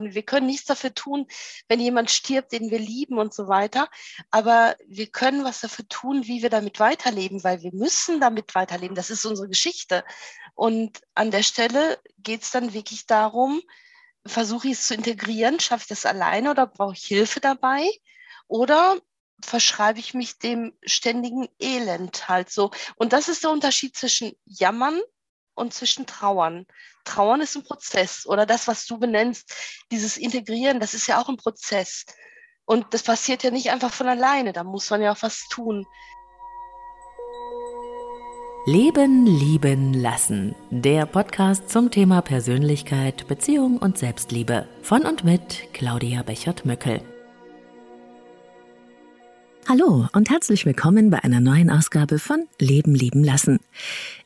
Wir können nichts dafür tun, wenn jemand stirbt, den wir lieben und so weiter. Aber wir können was dafür tun, wie wir damit weiterleben, weil wir müssen damit weiterleben. Das ist unsere Geschichte. Und an der Stelle geht es dann wirklich darum, versuche ich es zu integrieren, schaffe ich das alleine oder brauche ich Hilfe dabei? Oder verschreibe ich mich dem ständigen Elend halt so? Und das ist der Unterschied zwischen Jammern und zwischen Trauern. Trauern ist ein Prozess oder das, was du benennst, dieses Integrieren, das ist ja auch ein Prozess. Und das passiert ja nicht einfach von alleine, da muss man ja auch was tun. Leben, lieben, lassen. Der Podcast zum Thema Persönlichkeit, Beziehung und Selbstliebe. Von und mit Claudia Bechert-Möckel. Hallo und herzlich willkommen bei einer neuen Ausgabe von Leben lieben lassen.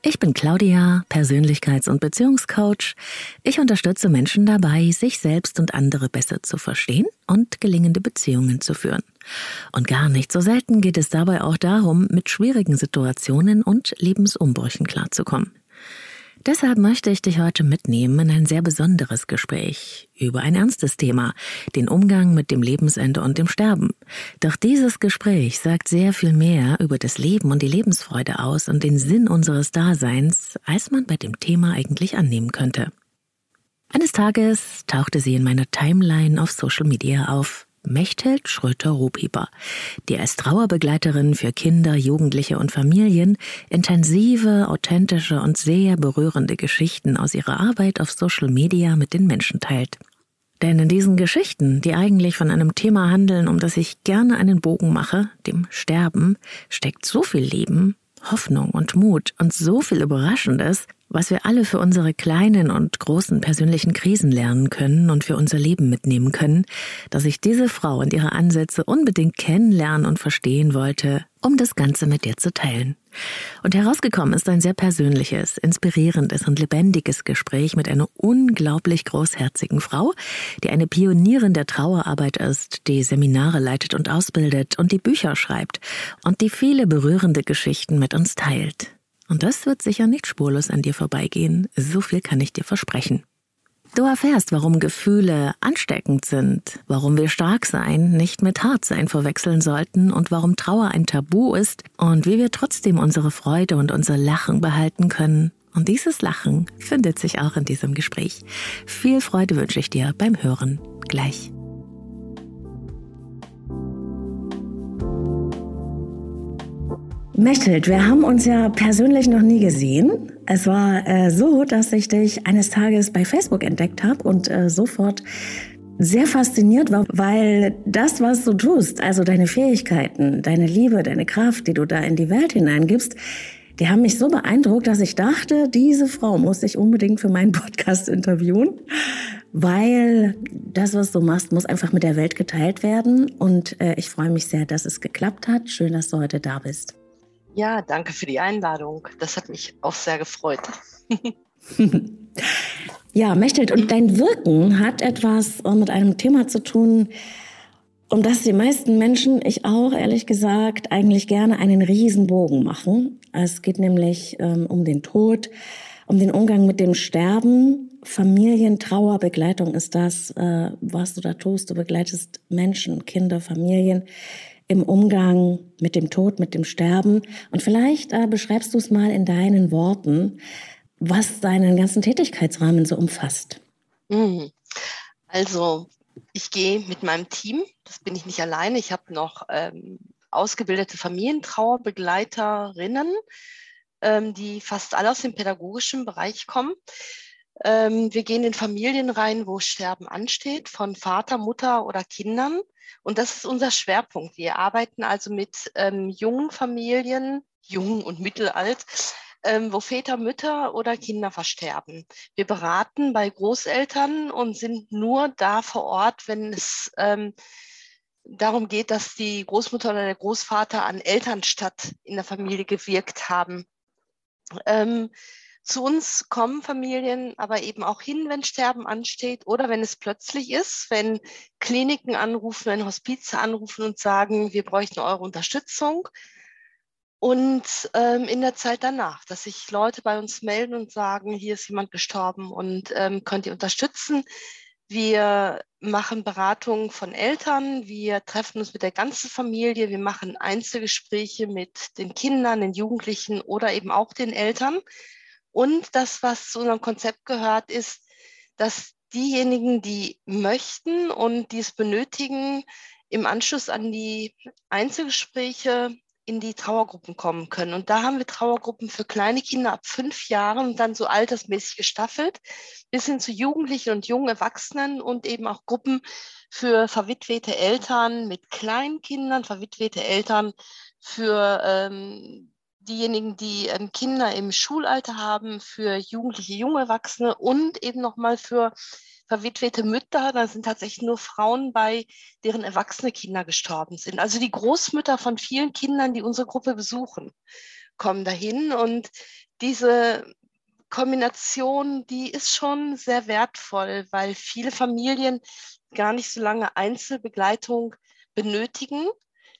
Ich bin Claudia, Persönlichkeits- und Beziehungscoach. Ich unterstütze Menschen dabei, sich selbst und andere besser zu verstehen und gelingende Beziehungen zu führen. Und gar nicht so selten geht es dabei auch darum, mit schwierigen Situationen und Lebensumbrüchen klarzukommen. Deshalb möchte ich dich heute mitnehmen in ein sehr besonderes Gespräch über ein ernstes Thema, den Umgang mit dem Lebensende und dem Sterben. Doch dieses Gespräch sagt sehr viel mehr über das Leben und die Lebensfreude aus und den Sinn unseres Daseins, als man bei dem Thema eigentlich annehmen könnte. Eines Tages tauchte sie in meiner Timeline auf Social Media auf. Mechthild Schröter-Ruhpieper, die als Trauerbegleiterin für Kinder, Jugendliche und Familien intensive, authentische und sehr berührende Geschichten aus ihrer Arbeit auf Social Media mit den Menschen teilt. Denn in diesen Geschichten, die eigentlich von einem Thema handeln, um das ich gerne einen Bogen mache, dem Sterben, steckt so viel Leben, Hoffnung und Mut und so viel Überraschendes, was wir alle für unsere kleinen und großen persönlichen Krisen lernen können und für unser Leben mitnehmen können, dass ich diese Frau und ihre Ansätze unbedingt kennenlernen und verstehen wollte, um das Ganze mit dir zu teilen. Und herausgekommen ist ein sehr persönliches, inspirierendes und lebendiges Gespräch mit einer unglaublich großherzigen Frau, die eine Pionierin der Trauerarbeit ist, die Seminare leitet und ausbildet und die Bücher schreibt und die viele berührende Geschichten mit uns teilt. Und das wird sicher nicht spurlos an dir vorbeigehen, so viel kann ich dir versprechen. Du erfährst, warum Gefühle ansteckend sind, warum wir stark sein nicht mit hart sein verwechseln sollten und warum Trauer ein Tabu ist und wie wir trotzdem unsere Freude und unser Lachen behalten können. Und dieses Lachen findet sich auch in diesem Gespräch. Viel Freude wünsche ich dir beim Hören. Gleich. Mechthild, wir haben uns ja persönlich noch nie gesehen. Es war äh, so, dass ich dich eines Tages bei Facebook entdeckt habe und äh, sofort sehr fasziniert war, weil das, was du tust, also deine Fähigkeiten, deine Liebe, deine Kraft, die du da in die Welt hineingibst, die haben mich so beeindruckt, dass ich dachte, diese Frau muss ich unbedingt für meinen Podcast interviewen, weil das, was du machst, muss einfach mit der Welt geteilt werden. Und äh, ich freue mich sehr, dass es geklappt hat. Schön, dass du heute da bist. Ja, danke für die Einladung. Das hat mich auch sehr gefreut. ja, Mechthild, und dein Wirken hat etwas mit einem Thema zu tun, um das die meisten Menschen, ich auch ehrlich gesagt, eigentlich gerne einen Riesenbogen machen. Es geht nämlich ähm, um den Tod, um den Umgang mit dem Sterben. Familientrauer, Begleitung ist das, äh, was du da tust. Du begleitest Menschen, Kinder, Familien im Umgang mit dem Tod, mit dem Sterben. Und vielleicht äh, beschreibst du es mal in deinen Worten, was deinen ganzen Tätigkeitsrahmen so umfasst. Mhm. Also, ich gehe mit meinem Team, das bin ich nicht alleine, ich habe noch ähm, ausgebildete Familientrauerbegleiterinnen, ähm, die fast alle aus dem pädagogischen Bereich kommen. Ähm, wir gehen in Familien rein, wo Sterben ansteht, von Vater, Mutter oder Kindern. Und das ist unser Schwerpunkt. Wir arbeiten also mit ähm, jungen Familien, jung und mittelalt, ähm, wo Väter, Mütter oder Kinder versterben. Wir beraten bei Großeltern und sind nur da vor Ort, wenn es ähm, darum geht, dass die Großmutter oder der Großvater an Elternstadt in der Familie gewirkt haben. Ähm, zu uns kommen Familien aber eben auch hin, wenn Sterben ansteht oder wenn es plötzlich ist, wenn Kliniken anrufen, wenn Hospize anrufen und sagen, wir bräuchten eure Unterstützung. Und ähm, in der Zeit danach, dass sich Leute bei uns melden und sagen, hier ist jemand gestorben und ähm, könnt ihr unterstützen. Wir machen Beratungen von Eltern, wir treffen uns mit der ganzen Familie, wir machen Einzelgespräche mit den Kindern, den Jugendlichen oder eben auch den Eltern. Und das, was zu unserem Konzept gehört, ist, dass diejenigen, die möchten und die es benötigen, im Anschluss an die Einzelgespräche in die Trauergruppen kommen können. Und da haben wir Trauergruppen für kleine Kinder ab fünf Jahren und dann so altersmäßig gestaffelt, bis hin zu Jugendlichen und jungen Erwachsenen und eben auch Gruppen für verwitwete Eltern mit kleinen Kindern, verwitwete Eltern für ähm, diejenigen, die ähm, Kinder im Schulalter haben, für Jugendliche, junge Erwachsene und eben nochmal für verwitwete Mütter, da sind tatsächlich nur Frauen bei, deren erwachsene Kinder gestorben sind. Also die Großmütter von vielen Kindern, die unsere Gruppe besuchen, kommen dahin und diese Kombination, die ist schon sehr wertvoll, weil viele Familien gar nicht so lange Einzelbegleitung benötigen.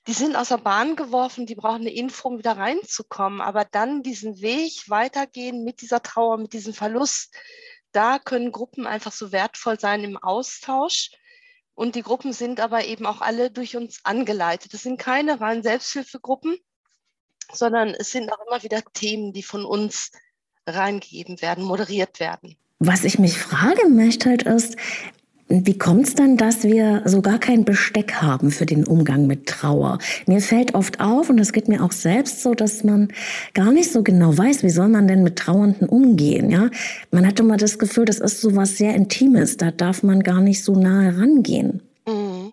Die sind aus der Bahn geworfen, die brauchen eine Info, um wieder reinzukommen, aber dann diesen Weg weitergehen mit dieser Trauer, mit diesem Verlust, da können Gruppen einfach so wertvoll sein im Austausch. Und die Gruppen sind aber eben auch alle durch uns angeleitet. Das sind keine rein Selbsthilfegruppen, sondern es sind auch immer wieder Themen, die von uns reingegeben werden, moderiert werden. Was ich mich fragen möchte, ist, wie kommt es dann, dass wir so gar kein Besteck haben für den Umgang mit Trauer? Mir fällt oft auf, und das geht mir auch selbst so, dass man gar nicht so genau weiß, wie soll man denn mit Trauernden umgehen. Ja? Man hat immer das Gefühl, das ist so was sehr Intimes, da darf man gar nicht so nahe rangehen. Mhm.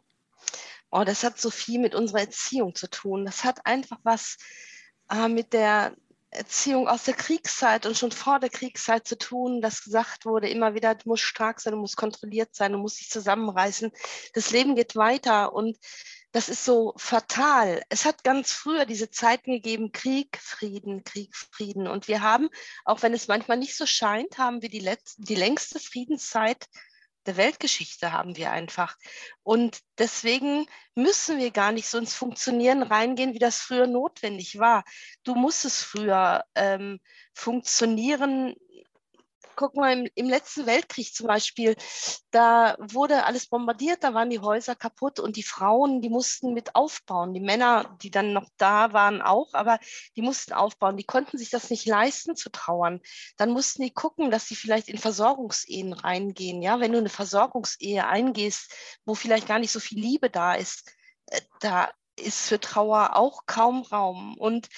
Oh, das hat so viel mit unserer Erziehung zu tun. Das hat einfach was äh, mit der Erziehung aus der Kriegszeit und schon vor der Kriegszeit zu tun, dass gesagt wurde, immer wieder, du musst stark sein, du musst kontrolliert sein, du musst dich zusammenreißen. Das Leben geht weiter und das ist so fatal. Es hat ganz früher diese Zeiten gegeben, Krieg, Frieden, Krieg, Frieden. Und wir haben, auch wenn es manchmal nicht so scheint, haben wir die, letzte, die längste Friedenszeit der Weltgeschichte haben wir einfach. Und deswegen müssen wir gar nicht so ins Funktionieren reingehen, wie das früher notwendig war. Du musstest früher ähm, funktionieren guck mal, im, im, letzten Weltkrieg zum Beispiel, da wurde alles bombardiert, da waren die Häuser kaputt und die Frauen, die mussten mit aufbauen. Die Männer, die dann noch da waren, auch, aber die mussten aufbauen. Die konnten sich das nicht leisten zu trauern. Dann mussten die gucken, dass sie vielleicht in Versorgungsehen reingehen. Ja, wenn du eine Versorgungsehe eingehst, wo vielleicht gar nicht so viel Liebe da ist, äh, da ist für Trauer auch kaum Raum. Und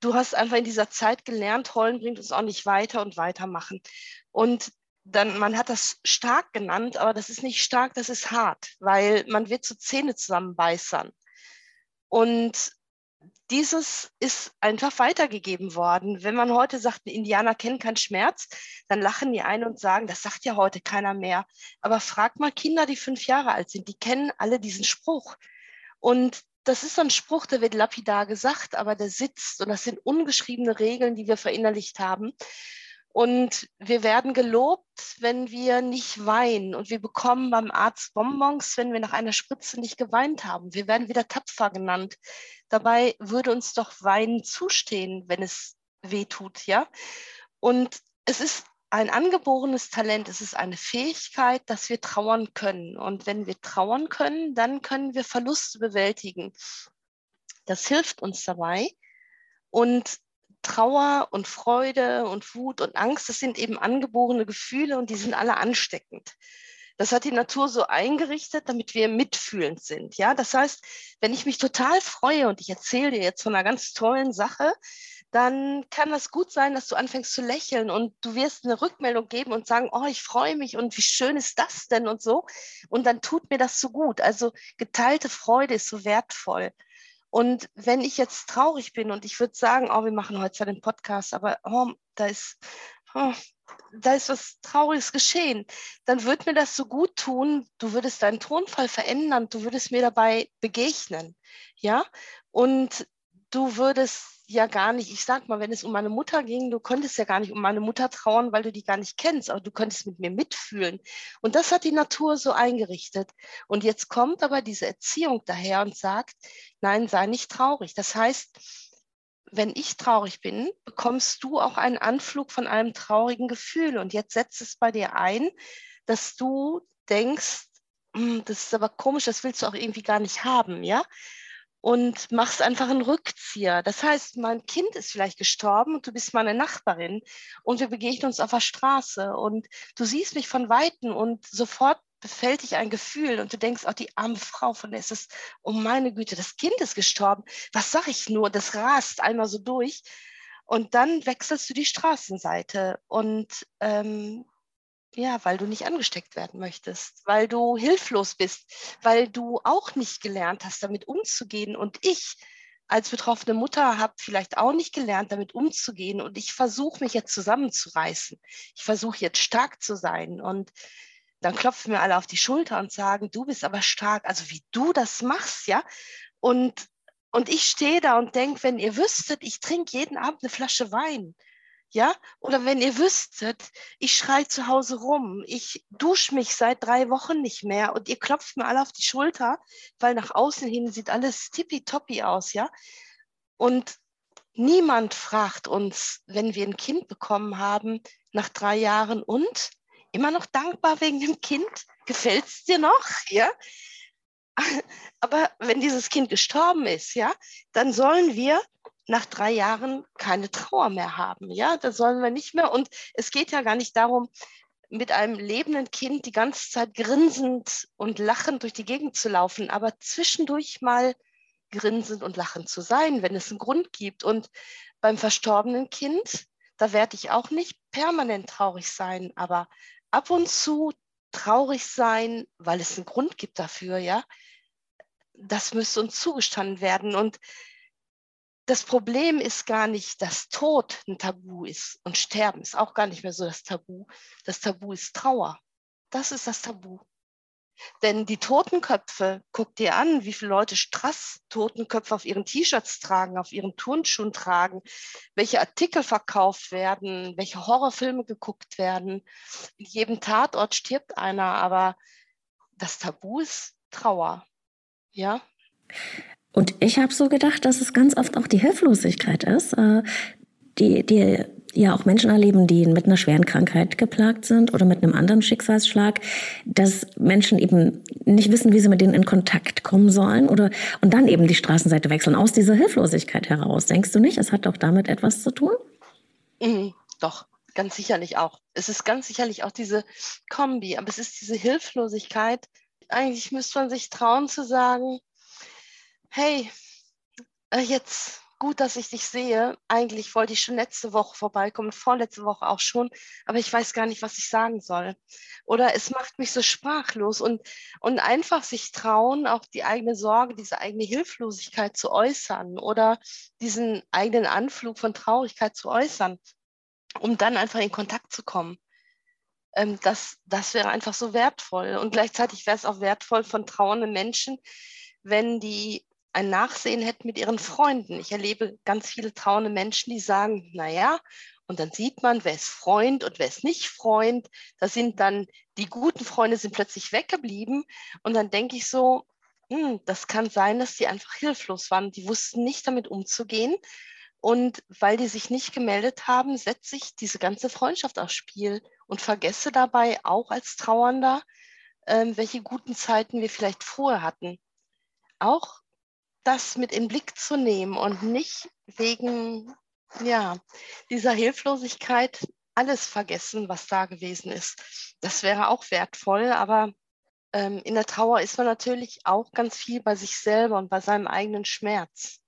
du hast einfach in dieser Zeit gelernt, Heulen bringt uns auch nicht weiter und weitermachen. Und dann, man hat das stark genannt, aber das ist nicht stark, das ist hart, weil man wird so Zähne zusammenbeißern. Und dieses ist einfach weitergegeben worden. Wenn man heute sagt, ein Indianer kennt keinen Schmerz, dann lachen die ein und sagen, das sagt ja heute keiner mehr. Aber frag mal Kinder, die fünf Jahre alt sind, die kennen alle diesen Spruch. Und das ist so ein Spruch, der wird lapidar gesagt, aber der sitzt und das sind ungeschriebene Regeln, die wir verinnerlicht haben. Und wir werden gelobt, wenn wir nicht weinen. Und wir bekommen beim Arzt Bonbons, wenn wir nach einer Spritze nicht geweint haben. Wir werden wieder tapfer genannt. Dabei würde uns doch Weinen zustehen, wenn es weh tut, ja? Und es ist ein angeborenes Talent, es ist eine Fähigkeit, dass wir trauern können. Und wenn wir trauern können, dann können wir Verluste bewältigen. Das hilft uns dabei. Und Trauer und Freude und Wut und Angst, das sind eben angeborene Gefühle und die sind alle ansteckend. Das hat die Natur so eingerichtet, damit wir mitfühlend sind. Ja, das heißt, wenn ich mich total freue und ich erzähle dir jetzt von einer ganz tollen Sache, dann kann das gut sein, dass du anfängst zu lächeln und du wirst eine Rückmeldung geben und sagen, oh, ich freue mich und wie schön ist das denn und so. Und dann tut mir das so gut. Also geteilte Freude ist so wertvoll. Und wenn ich jetzt traurig bin und ich würde sagen, oh, wir machen heute zwar den Podcast, aber oh, da ist, oh, da ist was Trauriges geschehen, dann würde mir das so gut tun, du würdest deinen Tonfall verändern, du würdest mir dabei begegnen, ja, und du würdest ja gar nicht, ich sag mal, wenn es um meine Mutter ging, du konntest ja gar nicht um meine Mutter trauern, weil du die gar nicht kennst, aber du könntest mit mir mitfühlen. Und das hat die Natur so eingerichtet. Und jetzt kommt aber diese Erziehung daher und sagt, nein, sei nicht traurig. Das heißt, wenn ich traurig bin, bekommst du auch einen Anflug von einem traurigen Gefühl. Und jetzt setzt es bei dir ein, dass du denkst, hm, das ist aber komisch, das willst du auch irgendwie gar nicht haben, ja? Und machst einfach einen Rückzieher. Das heißt, mein Kind ist vielleicht gestorben und du bist meine Nachbarin und wir begegnen uns auf der Straße und du siehst mich von Weitem und sofort befällt dich ein Gefühl und du denkst, auch oh, die arme Frau, von der ist es, oh meine Güte, das Kind ist gestorben. Was sag ich nur? Das rast einmal so durch. Und dann wechselst du die Straßenseite und ähm, ja, weil du nicht angesteckt werden möchtest, weil du hilflos bist, weil du auch nicht gelernt hast, damit umzugehen. Und ich als betroffene Mutter habe vielleicht auch nicht gelernt, damit umzugehen. Und ich versuche mich jetzt zusammenzureißen. Ich versuche jetzt stark zu sein. Und dann klopfen mir alle auf die Schulter und sagen, du bist aber stark, also wie du das machst, ja. Und, und ich stehe da und denke, wenn ihr wüsstet, ich trinke jeden Abend eine Flasche Wein. Ja, oder wenn ihr wüsstet, ich schreie zu Hause rum, ich dusche mich seit drei Wochen nicht mehr und ihr klopft mir alle auf die Schulter, weil nach außen hin sieht alles tippitoppi aus, ja. Und niemand fragt uns, wenn wir ein Kind bekommen haben, nach drei Jahren und immer noch dankbar wegen dem Kind? Gefällt es dir noch? Ja. Aber wenn dieses Kind gestorben ist, ja, dann sollen wir nach drei Jahren keine Trauer mehr haben. Ja, da sollen wir nicht mehr. Und es geht ja gar nicht darum, mit einem lebenden Kind die ganze Zeit grinsend und lachend durch die Gegend zu laufen, aber zwischendurch mal grinsend und lachend zu sein, wenn es einen Grund gibt. Und beim verstorbenen Kind, da werde ich auch nicht permanent traurig sein, aber ab und zu traurig sein, weil es einen Grund gibt dafür, ja. Das müsste uns zugestanden werden. Und das Problem ist gar nicht, dass Tod ein Tabu ist und Sterben ist auch gar nicht mehr so das Tabu. Das Tabu ist Trauer. Das ist das Tabu. Denn die Totenköpfe, guck dir an, wie viele Leute Strass Totenköpfe auf ihren T-Shirts tragen, auf ihren Turnschuhen tragen, welche Artikel verkauft werden, welche Horrorfilme geguckt werden. In jedem Tatort stirbt einer, aber das Tabu ist Trauer. Ja. Und ich habe so gedacht, dass es ganz oft auch die Hilflosigkeit ist, äh, die, die ja auch Menschen erleben, die mit einer schweren Krankheit geplagt sind oder mit einem anderen Schicksalsschlag, dass Menschen eben nicht wissen, wie sie mit denen in Kontakt kommen sollen oder und dann eben die Straßenseite wechseln aus dieser Hilflosigkeit heraus. Denkst du nicht, es hat doch damit etwas zu tun? Mhm, doch, ganz sicherlich auch. Es ist ganz sicherlich auch diese Kombi, aber es ist diese Hilflosigkeit. Eigentlich müsste man sich trauen zu sagen, hey, äh, jetzt gut, dass ich dich sehe. Eigentlich wollte ich schon letzte Woche vorbeikommen, vorletzte Woche auch schon, aber ich weiß gar nicht, was ich sagen soll. Oder es macht mich so sprachlos und, und einfach sich trauen, auch die eigene Sorge, diese eigene Hilflosigkeit zu äußern oder diesen eigenen Anflug von Traurigkeit zu äußern, um dann einfach in Kontakt zu kommen. Ähm, das, das wäre einfach so wertvoll. Und gleichzeitig wäre es auch wertvoll von trauernden Menschen, wenn die ein Nachsehen hätten mit ihren Freunden. Ich erlebe ganz viele trauernde Menschen, die sagen, naja, und dann sieht man, wer ist Freund und wer ist nicht Freund. Da sind dann die guten Freunde sind plötzlich weggeblieben. Und dann denke ich so, hm, das kann sein, dass die einfach hilflos waren. Die wussten nicht damit umzugehen. Und weil die sich nicht gemeldet haben, setze ich diese ganze Freundschaft aufs Spiel und vergesse dabei auch als Trauernder, ähm, welche guten Zeiten wir vielleicht vorher hatten. Auch das mit in den Blick zu nehmen und nicht wegen ja, dieser Hilflosigkeit alles vergessen, was da gewesen ist. Das wäre auch wertvoll, aber ähm, in der Trauer ist man natürlich auch ganz viel bei sich selber und bei seinem eigenen Schmerz.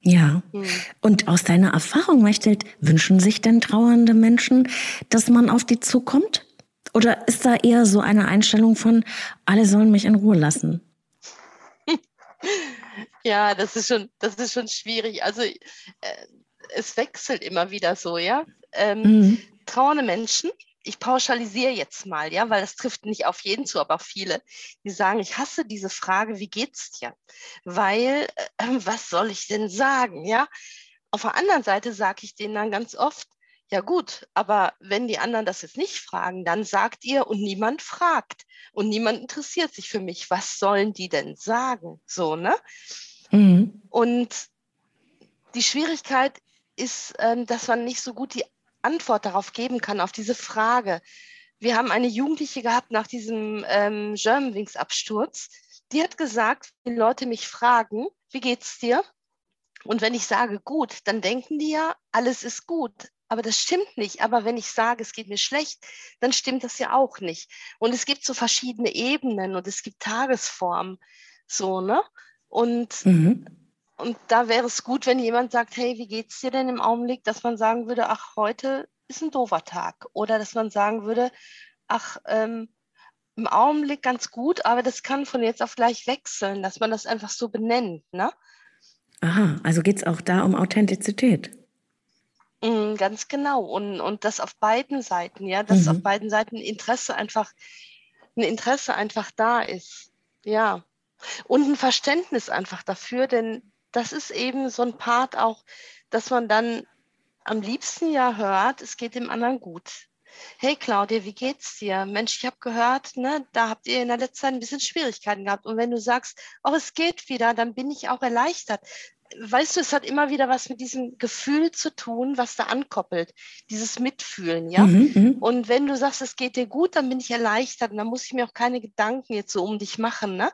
Ja. Hm. Und aus deiner Erfahrung, Mechtelt, wünschen sich denn trauernde Menschen, dass man auf die zukommt? Oder ist da eher so eine Einstellung von, alle sollen mich in Ruhe lassen? Ja, das ist schon, das ist schon schwierig. Also äh, es wechselt immer wieder so, ja. Ähm, mhm. Trauernde Menschen, ich pauschalisiere jetzt mal, ja, weil das trifft nicht auf jeden zu, aber auf viele, die sagen, ich hasse diese Frage, wie geht's dir? Weil, äh, was soll ich denn sagen, ja? Auf der anderen Seite sage ich denen dann ganz oft, ja gut, aber wenn die anderen das jetzt nicht fragen, dann sagt ihr und niemand fragt und niemand interessiert sich für mich. Was sollen die denn sagen? So, ne? Mhm. Und die Schwierigkeit ist, ähm, dass man nicht so gut die Antwort darauf geben kann, auf diese Frage, wir haben eine Jugendliche gehabt nach diesem ähm, Germanwings-Absturz. Die hat gesagt, wenn Leute mich fragen, wie geht's dir? Und wenn ich sage gut, dann denken die ja, alles ist gut. Aber das stimmt nicht. Aber wenn ich sage, es geht mir schlecht, dann stimmt das ja auch nicht. Und es gibt so verschiedene Ebenen und es gibt Tagesformen. So, ne? Und, mhm. und da wäre es gut, wenn jemand sagt, hey, wie geht's dir denn im Augenblick, dass man sagen würde, ach, heute ist ein doofer Tag. Oder dass man sagen würde, ach, ähm, im Augenblick ganz gut, aber das kann von jetzt auf gleich wechseln, dass man das einfach so benennt. Ne? Aha, also geht es auch da um Authentizität. Mm, ganz genau. Und, und das auf beiden Seiten, ja, dass mhm. auf beiden Seiten Interesse einfach, ein Interesse einfach da ist. Ja. Und ein Verständnis einfach dafür, denn das ist eben so ein Part auch, dass man dann am liebsten ja hört, es geht dem anderen gut. Hey Claudia, wie geht's dir? Mensch, ich habe gehört, ne, da habt ihr in der letzten Zeit ein bisschen Schwierigkeiten gehabt. Und wenn du sagst, oh, es geht wieder, dann bin ich auch erleichtert. Weißt du, es hat immer wieder was mit diesem Gefühl zu tun, was da ankoppelt, dieses Mitfühlen, ja. Mhm, mhm, und wenn du sagst, es geht dir gut, dann bin ich erleichtert und dann muss ich mir auch keine Gedanken jetzt so um dich machen, ne?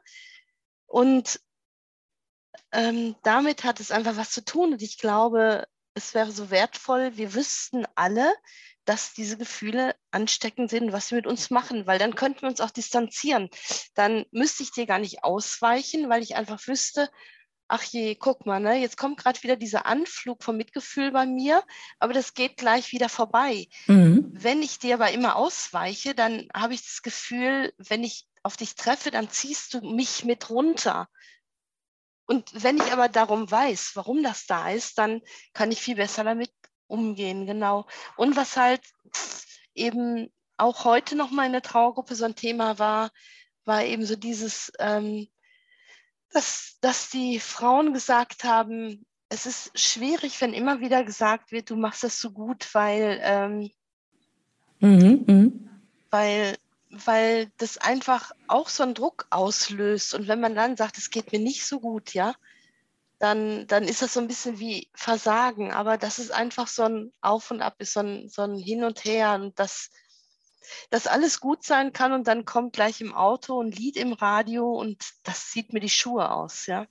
Und ähm, damit hat es einfach was zu tun. Und ich glaube, es wäre so wertvoll, wir wüssten alle, dass diese Gefühle ansteckend sind, was sie mit uns machen, weil dann könnten wir uns auch distanzieren. Dann müsste ich dir gar nicht ausweichen, weil ich einfach wüsste, ach je, guck mal, ne, jetzt kommt gerade wieder dieser Anflug vom Mitgefühl bei mir, aber das geht gleich wieder vorbei. Mhm. Wenn ich dir aber immer ausweiche, dann habe ich das Gefühl, wenn ich auf dich treffe, dann ziehst du mich mit runter. Und wenn ich aber darum weiß, warum das da ist, dann kann ich viel besser damit umgehen, genau. Und was halt eben auch heute noch mal in der Trauergruppe so ein Thema war, war eben so dieses, ähm, dass, dass die Frauen gesagt haben, es ist schwierig, wenn immer wieder gesagt wird, du machst das so gut, weil, ähm, mhm, mh. weil weil das einfach auch so einen Druck auslöst. Und wenn man dann sagt, es geht mir nicht so gut, ja, dann, dann ist das so ein bisschen wie Versagen. Aber das ist einfach so ein Auf und Ab, ist so ein, so ein Hin und Her und das, dass alles gut sein kann und dann kommt gleich im Auto ein Lied im Radio und das zieht mir die Schuhe aus, ja.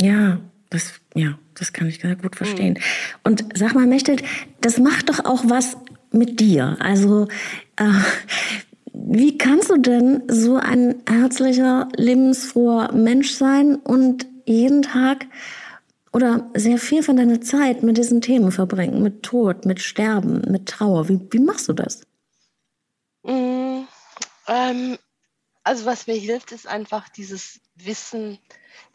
Ja, das, ja, das kann ich sehr gut verstehen. Mhm. Und sag mal, Mechtet, das macht doch auch was mit dir. Also äh, wie kannst du denn so ein herzlicher, lebensfroher Mensch sein und jeden Tag oder sehr viel von deiner Zeit mit diesen Themen verbringen, mit Tod, mit Sterben, mit Trauer? Wie, wie machst du das? Mm, ähm, also was mir hilft, ist einfach dieses Wissen,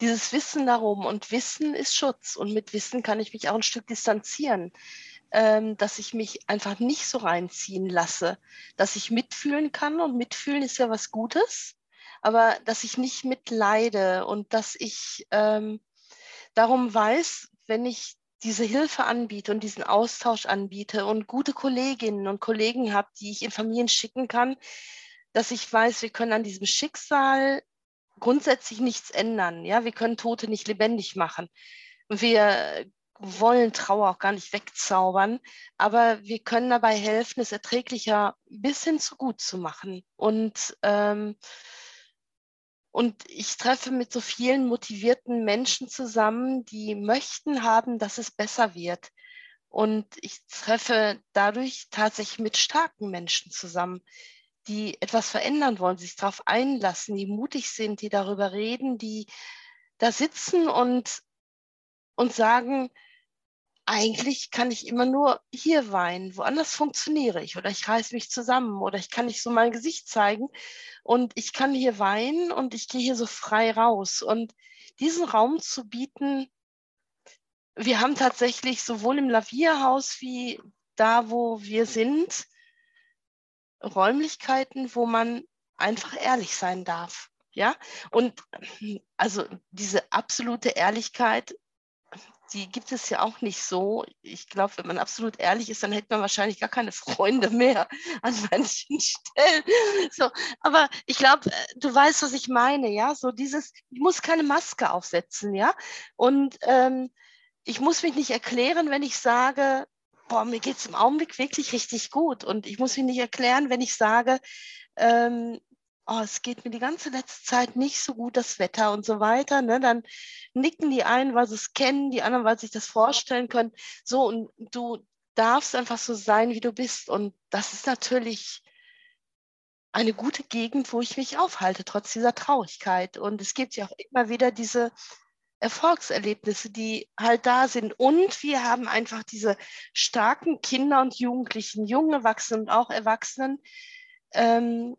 dieses Wissen darum. Und Wissen ist Schutz. Und mit Wissen kann ich mich auch ein Stück distanzieren ähm, dass ich mich einfach nicht so reinziehen lasse, dass ich mitfühlen kann und mitfühlen ist ja was Gutes, aber dass ich nicht mitleide und dass ich ähm, darum weiß, wenn ich diese Hilfe anbiete und diesen Austausch anbiete und gute Kolleginnen und Kollegen habe, die ich in Familien schicken kann, dass ich weiß, wir können an diesem Schicksal grundsätzlich nichts ändern. Ja, wir können Tote nicht lebendig machen. Wir wollen Trauer auch gar nicht wegzaubern, aber wir können dabei helfen, es erträglicher bis hin zu gut zu machen. Und, ähm, und ich treffe mit so vielen motivierten Menschen zusammen, die möchten haben, dass es besser wird. Und ich treffe dadurch tatsächlich mit starken Menschen zusammen, die etwas verändern wollen, sich darauf einlassen, die mutig sind, die darüber reden, die da sitzen und, und sagen, eigentlich kann ich immer nur hier weinen, woanders funktioniere ich oder ich reiße mich zusammen oder ich kann nicht so mein Gesicht zeigen und ich kann hier weinen und ich gehe hier so frei raus. Und diesen Raum zu bieten, wir haben tatsächlich sowohl im Lavierhaus wie da, wo wir sind, Räumlichkeiten, wo man einfach ehrlich sein darf. Ja, und also diese absolute Ehrlichkeit die gibt es ja auch nicht so. Ich glaube, wenn man absolut ehrlich ist, dann hätte man wahrscheinlich gar keine Freunde mehr an manchen Stellen. So, aber ich glaube, äh, du weißt, was ich meine, ja. So dieses, ich muss keine Maske aufsetzen, ja. Und ähm, ich muss mich nicht erklären, wenn ich sage, boah, mir geht es im Augenblick wirklich richtig gut. Und ich muss mich nicht erklären, wenn ich sage, ähm, oh, es geht mir die ganze letzte Zeit nicht so gut, das Wetter und so weiter. Ne? Dann nicken die einen, weil sie es kennen, die anderen, weil sie sich das vorstellen können. So, und du darfst einfach so sein, wie du bist. Und das ist natürlich eine gute Gegend, wo ich mich aufhalte, trotz dieser Traurigkeit. Und es gibt ja auch immer wieder diese Erfolgserlebnisse, die halt da sind. Und wir haben einfach diese starken Kinder und Jugendlichen, jungen Erwachsenen und auch Erwachsenen, ähm,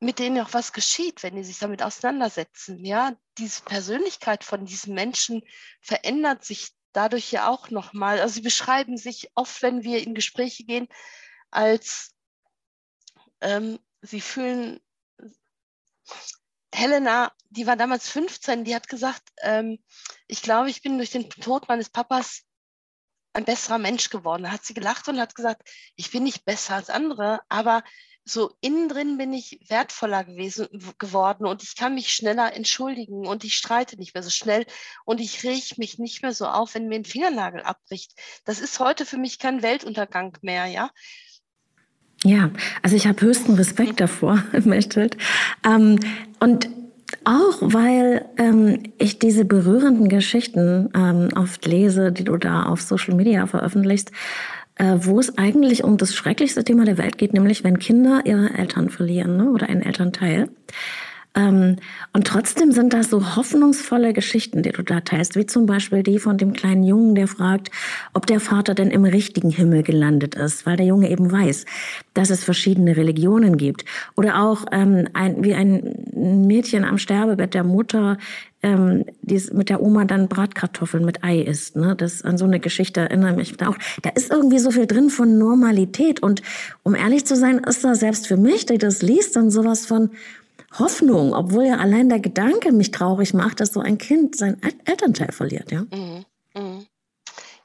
mit denen auch was geschieht, wenn die sich damit auseinandersetzen. Ja, diese Persönlichkeit von diesen Menschen verändert sich dadurch ja auch nochmal. Also sie beschreiben sich oft, wenn wir in Gespräche gehen, als ähm, sie fühlen, Helena, die war damals 15, die hat gesagt, ähm, ich glaube, ich bin durch den Tod meines Papas ein besserer Mensch geworden. Da hat sie gelacht und hat gesagt, ich bin nicht besser als andere, aber so innen drin bin ich wertvoller gewesen, geworden und ich kann mich schneller entschuldigen und ich streite nicht mehr so schnell und ich rieche mich nicht mehr so auf, wenn mir ein Fingernagel abbricht. Das ist heute für mich kein Weltuntergang mehr, ja. Ja, also ich habe höchsten Respekt davor, Mechthild. Ähm, und auch weil ähm, ich diese berührenden Geschichten ähm, oft lese, die du da auf Social Media veröffentlichst, wo es eigentlich um das schrecklichste Thema der Welt geht, nämlich wenn Kinder ihre Eltern verlieren ne, oder einen Elternteil. Ähm, und trotzdem sind das so hoffnungsvolle Geschichten, die du da teilst, wie zum Beispiel die von dem kleinen Jungen, der fragt, ob der Vater denn im richtigen Himmel gelandet ist, weil der Junge eben weiß, dass es verschiedene Religionen gibt. Oder auch ähm, ein, wie ein Mädchen am Sterbebett der Mutter ähm, die mit der Oma dann Bratkartoffeln mit Ei isst. Ne? Das an so eine Geschichte erinnere mich auch. Da ist irgendwie so viel drin von Normalität. Und um ehrlich zu sein, ist da selbst für mich, die das liest, dann sowas von Hoffnung, obwohl ja allein der Gedanke mich traurig macht, dass so ein Kind sein Elternteil verliert, ja. Mhm. Mhm.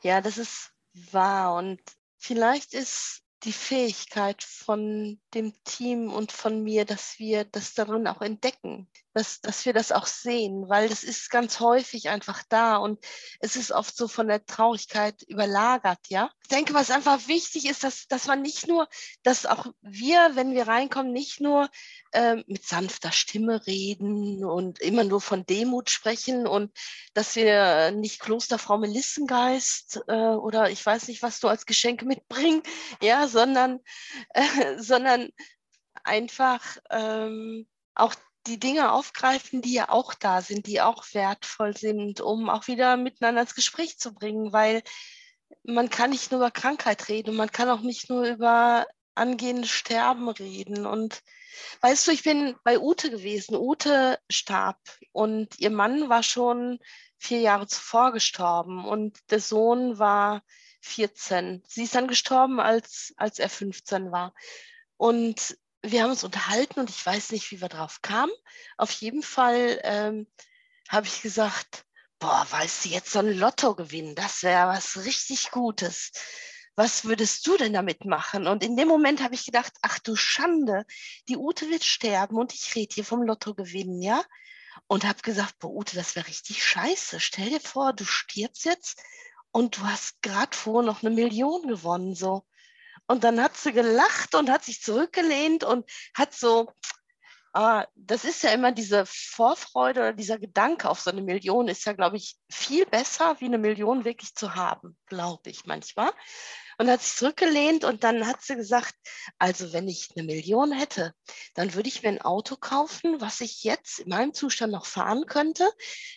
Ja, das ist wahr. Und vielleicht ist die Fähigkeit von dem Team und von mir, dass wir das darin auch entdecken, dass, dass wir das auch sehen, weil das ist ganz häufig einfach da und es ist oft so von der Traurigkeit überlagert, ja. Ich denke, was einfach wichtig ist, dass, dass man nicht nur, dass auch wir, wenn wir reinkommen, nicht nur äh, mit sanfter Stimme reden und immer nur von Demut sprechen und dass wir nicht Klosterfrau Melissengeist äh, oder ich weiß nicht, was du als Geschenke mitbringen, ja, sondern, äh, sondern einfach ähm, auch die Dinge aufgreifen, die ja auch da sind, die auch wertvoll sind, um auch wieder miteinander ins Gespräch zu bringen, weil man kann nicht nur über Krankheit reden, man kann auch nicht nur über angehendes Sterben reden. Und weißt du, ich bin bei Ute gewesen. Ute starb und ihr Mann war schon vier Jahre zuvor gestorben und der Sohn war 14. Sie ist dann gestorben, als, als er 15 war. Und wir haben uns unterhalten und ich weiß nicht, wie wir drauf kamen. Auf jeden Fall ähm, habe ich gesagt, boah, weißt du, jetzt so ein Lotto gewinnen, das wäre was richtig Gutes. Was würdest du denn damit machen? Und in dem Moment habe ich gedacht, ach du Schande, die Ute wird sterben und ich rede hier vom Lotto gewinnen, ja? Und habe gesagt, boah, Ute, das wäre richtig scheiße. Stell dir vor, du stirbst jetzt und du hast gerade vor noch eine Million gewonnen, so. Und dann hat sie gelacht und hat sich zurückgelehnt und hat so, ah, das ist ja immer diese Vorfreude oder dieser Gedanke auf so eine Million ist ja, glaube ich, viel besser, wie eine Million wirklich zu haben, glaube ich manchmal. Und hat sich zurückgelehnt und dann hat sie gesagt, also wenn ich eine Million hätte, dann würde ich mir ein Auto kaufen, was ich jetzt in meinem Zustand noch fahren könnte.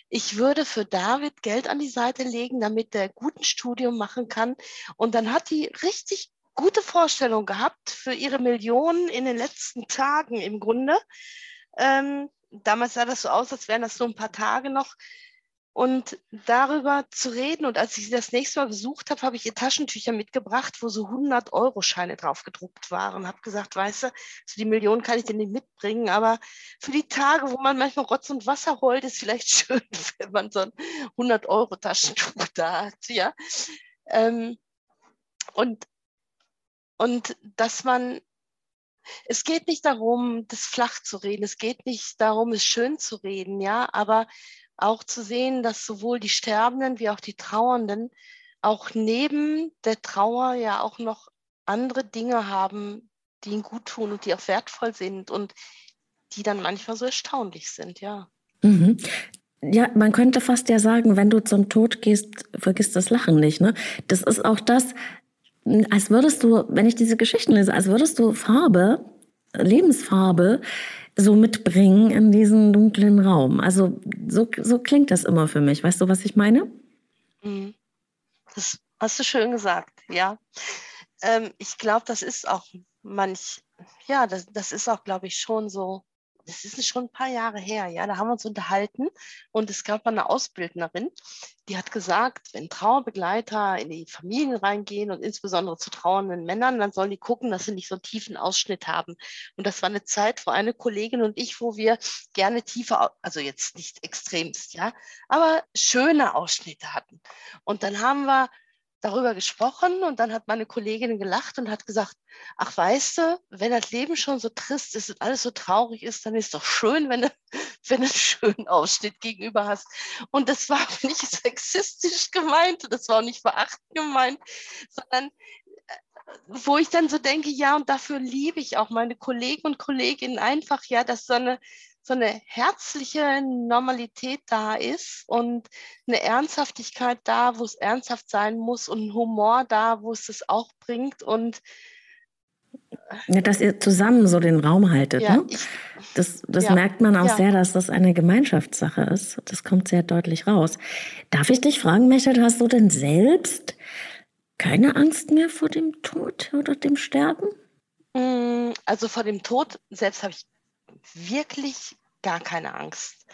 Ich würde für David Geld an die Seite legen, damit er guten Studium machen kann. Und dann hat die richtig gute Vorstellung gehabt für ihre Millionen in den letzten Tagen im Grunde. Ähm, damals sah das so aus, als wären das so ein paar Tage noch. Und darüber zu reden, und als ich sie das nächste Mal besucht habe, habe ich ihr Taschentücher mitgebracht, wo so 100-Euro-Scheine drauf gedruckt waren. Habe gesagt, weißt du, so die Millionen kann ich dir nicht mitbringen, aber für die Tage, wo man manchmal Rotz und Wasser heult, ist vielleicht schön, wenn man so ein 100-Euro-Taschentuch da hat. Ja? Ähm, und und dass man, es geht nicht darum, das flach zu reden, es geht nicht darum, es schön zu reden, ja, aber auch zu sehen, dass sowohl die Sterbenden wie auch die Trauernden auch neben der Trauer ja auch noch andere Dinge haben, die ihnen gut tun und die auch wertvoll sind und die dann manchmal so erstaunlich sind, ja. Mhm. Ja, man könnte fast ja sagen, wenn du zum Tod gehst, vergiss das Lachen nicht. Ne? Das ist auch das, als würdest du, wenn ich diese Geschichten lese, als würdest du Farbe, Lebensfarbe so mitbringen in diesen dunklen Raum. Also so, so klingt das immer für mich. Weißt du, was ich meine? Mhm. Das hast du schön gesagt, ja. Ähm, ich glaube, das ist auch manch, ja, das, das ist auch, glaube ich, schon so das ist schon ein paar Jahre her, ja, da haben wir uns unterhalten und es gab eine Ausbildnerin, die hat gesagt, wenn Trauerbegleiter in die Familien reingehen und insbesondere zu trauernden Männern, dann sollen die gucken, dass sie nicht so einen tiefen Ausschnitt haben. Und das war eine Zeit, wo eine Kollegin und ich, wo wir gerne tiefe, also jetzt nicht extremst, ja, aber schöne Ausschnitte hatten. Und dann haben wir darüber gesprochen und dann hat meine Kollegin gelacht und hat gesagt, ach weißt du, wenn das Leben schon so trist ist und alles so traurig ist, dann ist doch schön, wenn du, wenn du einen schönen Ausschnitt gegenüber hast. Und das war nicht sexistisch gemeint, das war auch nicht verachtend gemeint, sondern äh, wo ich dann so denke, ja, und dafür liebe ich auch meine Kollegen und Kolleginnen einfach, ja, dass so eine so eine herzliche Normalität da ist und eine Ernsthaftigkeit da, wo es ernsthaft sein muss und ein Humor da, wo es es auch bringt und ja, dass ihr zusammen so den Raum haltet. Ja, ne? ich, das das ja, merkt man auch sehr, dass das eine Gemeinschaftssache ist. Das kommt sehr deutlich raus. Darf ich dich fragen, Michael, hast du denn selbst keine Angst mehr vor dem Tod oder dem Sterben? Mm, also vor dem Tod selbst habe ich wirklich gar keine Angst.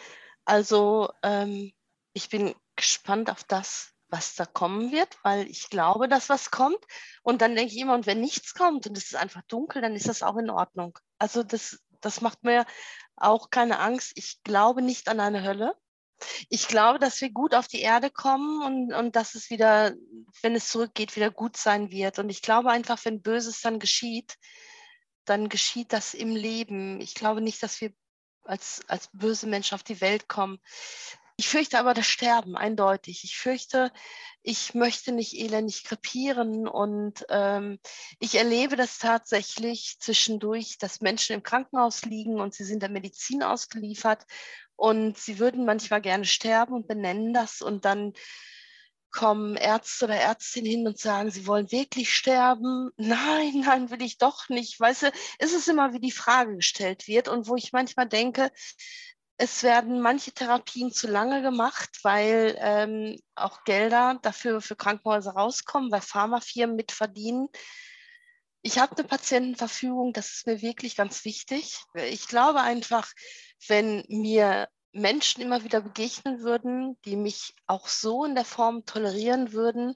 Also ähm, ich bin gespannt auf das, was da kommen wird, weil ich glaube, dass was kommt. Und dann denke ich immer, und wenn nichts kommt und es ist einfach dunkel, dann ist das auch in Ordnung. Also das, das macht mir auch keine Angst. Ich glaube nicht an eine Hölle. Ich glaube, dass wir gut auf die Erde kommen und, und dass es wieder, wenn es zurückgeht, wieder gut sein wird. Und ich glaube einfach, wenn Böses dann geschieht, dann geschieht das im Leben. Ich glaube nicht, dass wir als, als böse Menschen auf die Welt kommen. Ich fürchte aber das Sterben, eindeutig. Ich fürchte, ich möchte nicht elendig krepieren und ähm, ich erlebe das tatsächlich zwischendurch, dass Menschen im Krankenhaus liegen und sie sind der Medizin ausgeliefert und sie würden manchmal gerne sterben und benennen das und dann kommen Ärzte oder Ärztinnen hin und sagen, sie wollen wirklich sterben. Nein, nein, will ich doch nicht. Weißt du, es ist immer, wie die Frage gestellt wird und wo ich manchmal denke, es werden manche Therapien zu lange gemacht, weil ähm, auch Gelder dafür für Krankenhäuser rauskommen, weil Pharmafirmen mitverdienen. Ich habe eine Patientenverfügung, das ist mir wirklich ganz wichtig. Ich glaube einfach, wenn mir Menschen immer wieder begegnen würden, die mich auch so in der Form tolerieren würden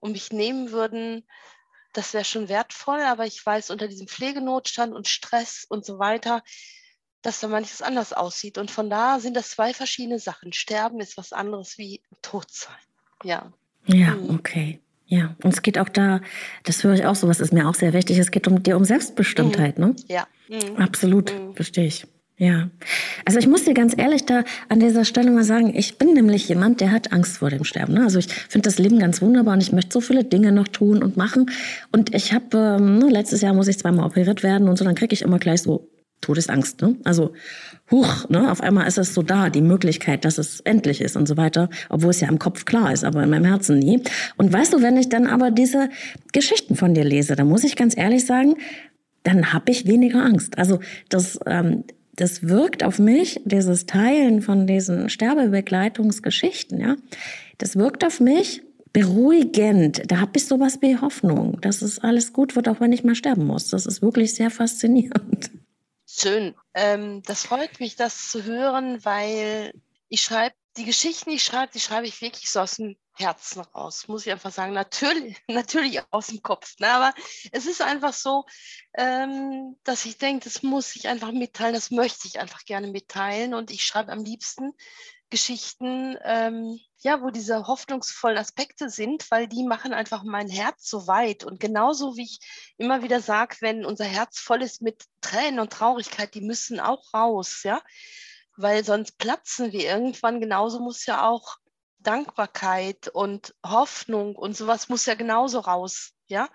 und mich nehmen würden, das wäre schon wertvoll, aber ich weiß unter diesem Pflegenotstand und Stress und so weiter, dass da manches anders aussieht. Und von da sind das zwei verschiedene Sachen. Sterben ist was anderes wie tot sein. Ja. Ja, mhm. okay. Ja, und es geht auch da, das höre ich auch so, was ist mir auch sehr wichtig, es geht um dir um Selbstbestimmtheit, mhm. ne? Ja. Mhm. Absolut, mhm. verstehe ich. Ja, also ich muss dir ganz ehrlich da an dieser Stelle mal sagen, ich bin nämlich jemand, der hat Angst vor dem Sterben. Ne? Also ich finde das Leben ganz wunderbar und ich möchte so viele Dinge noch tun und machen. Und ich habe, ähm, ne, letztes Jahr muss ich zweimal operiert werden und so, dann kriege ich immer gleich so Todesangst. Ne? Also, huch, ne? auf einmal ist es so da, die Möglichkeit, dass es endlich ist und so weiter, obwohl es ja im Kopf klar ist, aber in meinem Herzen nie. Und weißt du, wenn ich dann aber diese Geschichten von dir lese, dann muss ich ganz ehrlich sagen, dann habe ich weniger Angst. Also das ähm, das wirkt auf mich, dieses Teilen von diesen Sterbebegleitungsgeschichten, ja, das wirkt auf mich beruhigend. Da habe ich sowas wie Hoffnung, dass es alles gut wird, auch wenn ich mal sterben muss. Das ist wirklich sehr faszinierend. Schön. Ähm, das freut mich, das zu hören, weil ich schreibe die Geschichten, die ich schreibe, die schreibe ich wirklich so aus dem Herzen raus, muss ich einfach sagen. Natürlich, natürlich aus dem Kopf. Ne? Aber es ist einfach so, ähm, dass ich denke, das muss ich einfach mitteilen, das möchte ich einfach gerne mitteilen. Und ich schreibe am liebsten Geschichten, ähm, ja, wo diese hoffnungsvollen Aspekte sind, weil die machen einfach mein Herz so weit. Und genauso wie ich immer wieder sage, wenn unser Herz voll ist mit Tränen und Traurigkeit, die müssen auch raus, ja, weil sonst platzen wir irgendwann. Genauso muss ja auch Dankbarkeit und Hoffnung und sowas muss ja genauso raus, ja.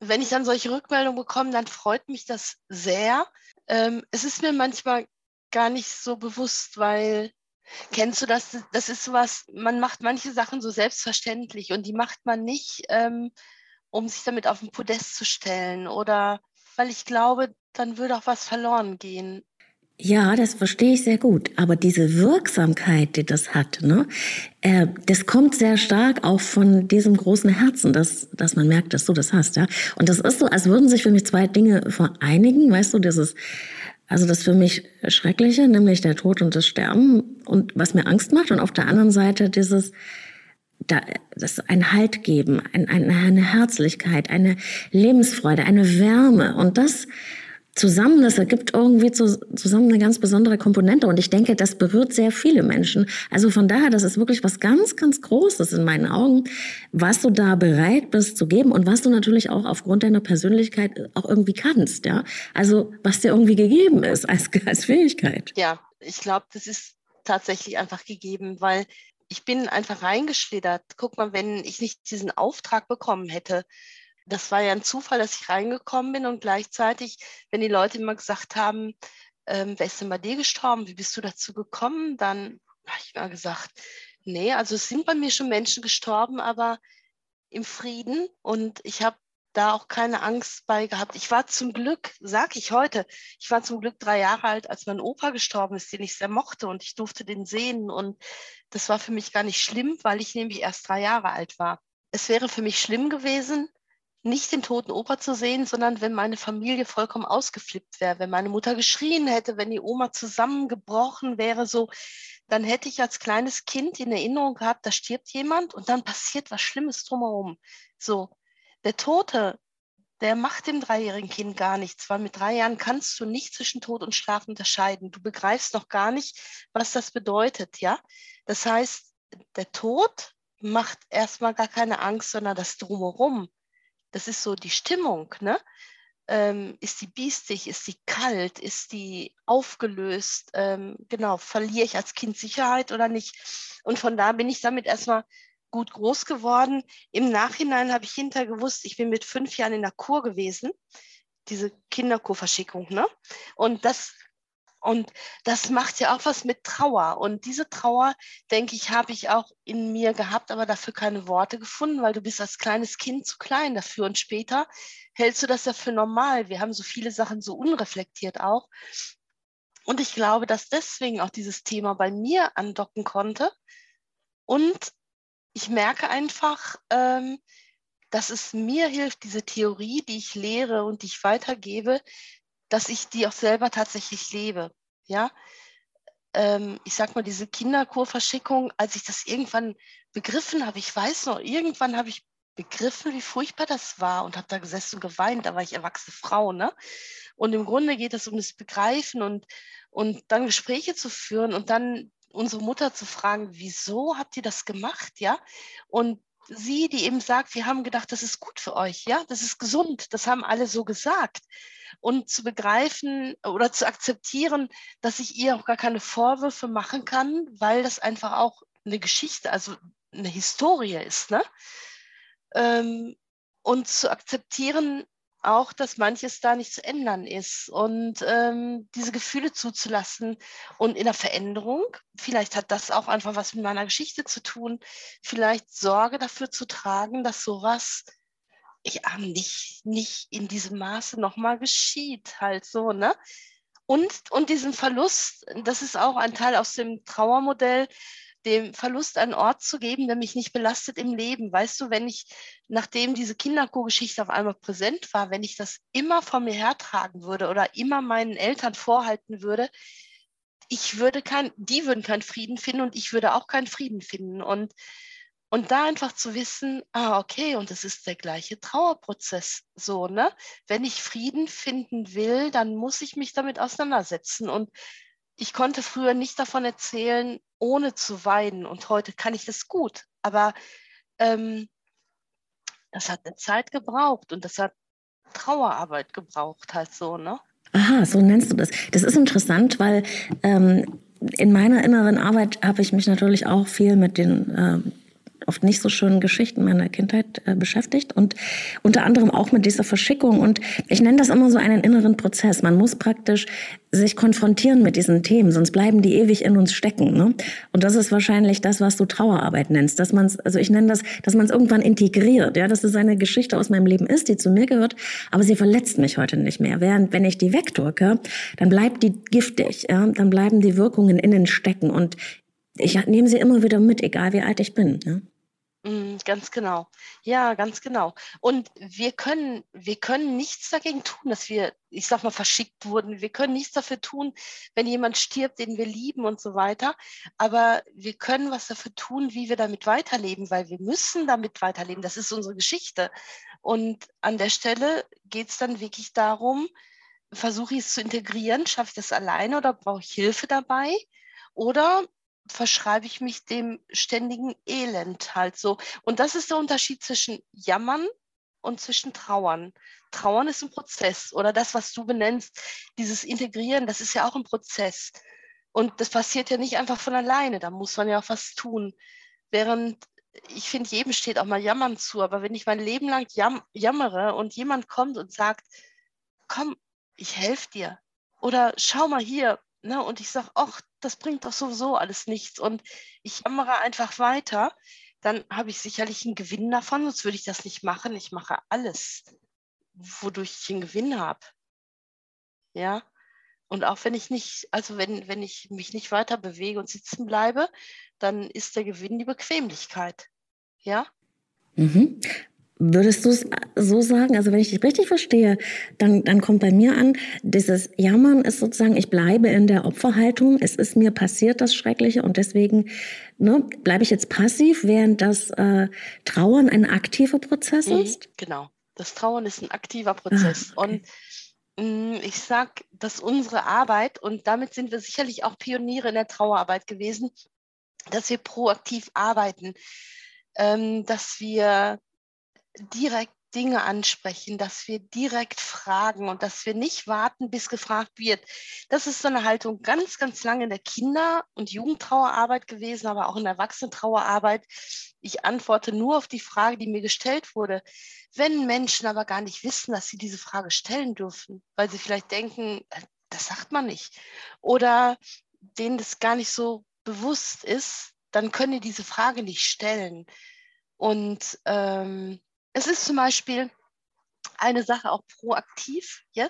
Wenn ich dann solche Rückmeldungen bekomme, dann freut mich das sehr. Ähm, es ist mir manchmal gar nicht so bewusst, weil kennst du das? Das ist was, man macht manche Sachen so selbstverständlich und die macht man nicht, ähm, um sich damit auf den Podest zu stellen oder weil ich glaube, dann würde auch was verloren gehen. Ja, das verstehe ich sehr gut. Aber diese Wirksamkeit, die das hat, ne, äh, das kommt sehr stark auch von diesem großen Herzen, dass, dass man merkt, dass du das hast, ja. Und das ist so, als würden sich für mich zwei Dinge vereinigen, weißt du, dieses, also das für mich Schreckliche, nämlich der Tod und das Sterben und was mir Angst macht. Und auf der anderen Seite dieses, da, das ein Halt geben, ein, ein, eine Herzlichkeit, eine Lebensfreude, eine Wärme. Und das, zusammen, das ergibt irgendwie zu, zusammen eine ganz besondere Komponente. Und ich denke, das berührt sehr viele Menschen. Also von daher, das ist wirklich was ganz, ganz Großes in meinen Augen, was du da bereit bist zu geben und was du natürlich auch aufgrund deiner Persönlichkeit auch irgendwie kannst, ja. Also was dir irgendwie gegeben ist als, als Fähigkeit. Ja, ich glaube, das ist tatsächlich einfach gegeben, weil ich bin einfach reingeschlittert. Guck mal, wenn ich nicht diesen Auftrag bekommen hätte, das war ja ein Zufall, dass ich reingekommen bin und gleichzeitig, wenn die Leute immer gesagt haben, ähm, wer ist denn bei dir gestorben, wie bist du dazu gekommen, dann habe ich mal gesagt, nee, also es sind bei mir schon Menschen gestorben, aber im Frieden und ich habe da auch keine Angst bei gehabt. Ich war zum Glück, sage ich heute, ich war zum Glück drei Jahre alt, als mein Opa gestorben ist, den ich sehr mochte und ich durfte den sehen und das war für mich gar nicht schlimm, weil ich nämlich erst drei Jahre alt war. Es wäre für mich schlimm gewesen, nicht den toten Opa zu sehen, sondern wenn meine Familie vollkommen ausgeflippt wäre, wenn meine Mutter geschrien hätte, wenn die Oma zusammengebrochen wäre, so, dann hätte ich als kleines Kind in Erinnerung gehabt, da stirbt jemand und dann passiert was Schlimmes drumherum. So, der Tote, der macht dem dreijährigen Kind gar nichts, weil mit drei Jahren kannst du nicht zwischen Tod und Schlaf unterscheiden. Du begreifst noch gar nicht, was das bedeutet, ja. Das heißt, der Tod macht erstmal gar keine Angst, sondern das Drumherum das ist so die Stimmung, ne? Ähm, ist die biestig, ist die kalt, ist die aufgelöst, ähm, genau, verliere ich als Kind Sicherheit oder nicht? Und von da bin ich damit erstmal gut groß geworden. Im Nachhinein habe ich hinterher gewusst, ich bin mit fünf Jahren in der Kur gewesen, diese Kinderkurverschickung, ne? Und das und das macht ja auch was mit Trauer. Und diese Trauer, denke ich, habe ich auch in mir gehabt, aber dafür keine Worte gefunden, weil du bist als kleines Kind zu klein dafür. Und später hältst du das ja für normal. Wir haben so viele Sachen so unreflektiert auch. Und ich glaube, dass deswegen auch dieses Thema bei mir andocken konnte. Und ich merke einfach, ähm, dass es mir hilft, diese Theorie, die ich lehre und die ich weitergebe, dass ich die auch selber tatsächlich lebe. Ja, ähm, ich sag mal, diese Kinderkurverschickung, als ich das irgendwann begriffen habe, ich weiß noch, irgendwann habe ich begriffen, wie furchtbar das war und habe da gesessen und geweint. Da war ich erwachsene Frau, ne? Und im Grunde geht es um das Begreifen und, und dann Gespräche zu führen und dann unsere Mutter zu fragen, wieso habt ihr das gemacht, ja? Und sie, die eben sagt, wir haben gedacht, das ist gut für euch, ja, das ist gesund, das haben alle so gesagt. Und zu begreifen oder zu akzeptieren, dass ich ihr auch gar keine Vorwürfe machen kann, weil das einfach auch eine Geschichte, also eine Historie ist, ne? Ähm, und zu akzeptieren, auch, dass manches da nicht zu ändern ist und ähm, diese Gefühle zuzulassen und in der Veränderung, vielleicht hat das auch einfach was mit meiner Geschichte zu tun, vielleicht Sorge dafür zu tragen, dass sowas ja, nicht, nicht in diesem Maße nochmal geschieht, halt so, ne? Und, und diesen Verlust, das ist auch ein Teil aus dem Trauermodell, dem Verlust einen Ort zu geben, der mich nicht belastet im Leben. Weißt du, wenn ich, nachdem diese Kinderkuhgeschichte auf einmal präsent war, wenn ich das immer vor mir hertragen würde oder immer meinen Eltern vorhalten würde, ich würde kein, die würden keinen Frieden finden und ich würde auch keinen Frieden finden. Und, und da einfach zu wissen, ah, okay, und es ist der gleiche Trauerprozess. So, ne? Wenn ich Frieden finden will, dann muss ich mich damit auseinandersetzen. Und ich konnte früher nicht davon erzählen, ohne zu weinen. Und heute kann ich das gut. Aber ähm, das hat eine Zeit gebraucht und das hat Trauerarbeit gebraucht, halt so, ne? Aha, so nennst du das. Das ist interessant, weil ähm, in meiner inneren Arbeit habe ich mich natürlich auch viel mit den äh, oft nicht so schönen Geschichten meiner Kindheit äh, beschäftigt und unter anderem auch mit dieser Verschickung. Und ich nenne das immer so einen inneren Prozess. Man muss praktisch sich konfrontieren mit diesen Themen, sonst bleiben die ewig in uns stecken. Ne? Und das ist wahrscheinlich das, was du Trauerarbeit nennst, dass man es, also ich nenne das, dass man es irgendwann integriert, ja, dass es eine Geschichte aus meinem Leben ist, die zu mir gehört, aber sie verletzt mich heute nicht mehr. Während wenn ich die wegdrücke, dann bleibt die giftig, ja, dann bleiben die Wirkungen innen stecken und ich nehme sie immer wieder mit, egal wie alt ich bin. Ja? Mm, ganz genau. Ja, ganz genau. Und wir können, wir können nichts dagegen tun, dass wir, ich sag mal, verschickt wurden. Wir können nichts dafür tun, wenn jemand stirbt, den wir lieben und so weiter. Aber wir können was dafür tun, wie wir damit weiterleben, weil wir müssen damit weiterleben. Das ist unsere Geschichte. Und an der Stelle geht es dann wirklich darum, versuche ich es zu integrieren, schaffe ich das alleine oder brauche ich Hilfe dabei? Oder verschreibe ich mich dem ständigen Elend halt so. Und das ist der Unterschied zwischen Jammern und zwischen Trauern. Trauern ist ein Prozess oder das, was du benennst, dieses Integrieren, das ist ja auch ein Prozess. Und das passiert ja nicht einfach von alleine, da muss man ja auch was tun. Während ich finde, jedem steht auch mal Jammern zu, aber wenn ich mein Leben lang jam jammere und jemand kommt und sagt, komm, ich helfe dir oder schau mal hier, ne, und ich sage, ach, das bringt doch sowieso alles nichts und ich jammere einfach weiter, dann habe ich sicherlich einen Gewinn davon, sonst würde ich das nicht machen. Ich mache alles, wodurch ich einen Gewinn habe. Ja. Und auch wenn ich nicht, also wenn, wenn ich mich nicht weiter bewege und sitzen bleibe, dann ist der Gewinn die Bequemlichkeit. Ja. Mhm. Würdest du es so sagen? Also wenn ich dich richtig verstehe, dann, dann kommt bei mir an, dieses Jammern ist sozusagen, ich bleibe in der Opferhaltung, es ist mir passiert das Schreckliche und deswegen ne, bleibe ich jetzt passiv, während das äh, Trauern ein aktiver Prozess mhm, ist? Genau, das Trauern ist ein aktiver Prozess. Ah, okay. Und mh, mm, ich sage, dass unsere Arbeit, und damit sind wir sicherlich auch Pioniere in der Trauerarbeit gewesen, dass wir proaktiv arbeiten, ähm, dass wir direkt Dinge ansprechen, dass wir direkt fragen und dass wir nicht warten, bis gefragt wird. Das ist so eine Haltung ganz, ganz lange in der Kinder- und Jugendtrauerarbeit gewesen, aber auch in der Erwachsenentrauerarbeit. Ich antworte nur auf die Frage, die mir gestellt wurde. Wenn Menschen aber gar nicht wissen, dass sie diese Frage stellen dürfen, weil sie vielleicht denken, äh, das sagt man nicht, oder denen das gar nicht so bewusst ist, dann können die diese Frage nicht stellen. Und ähm, es ist zum Beispiel eine Sache auch proaktiv. Ja?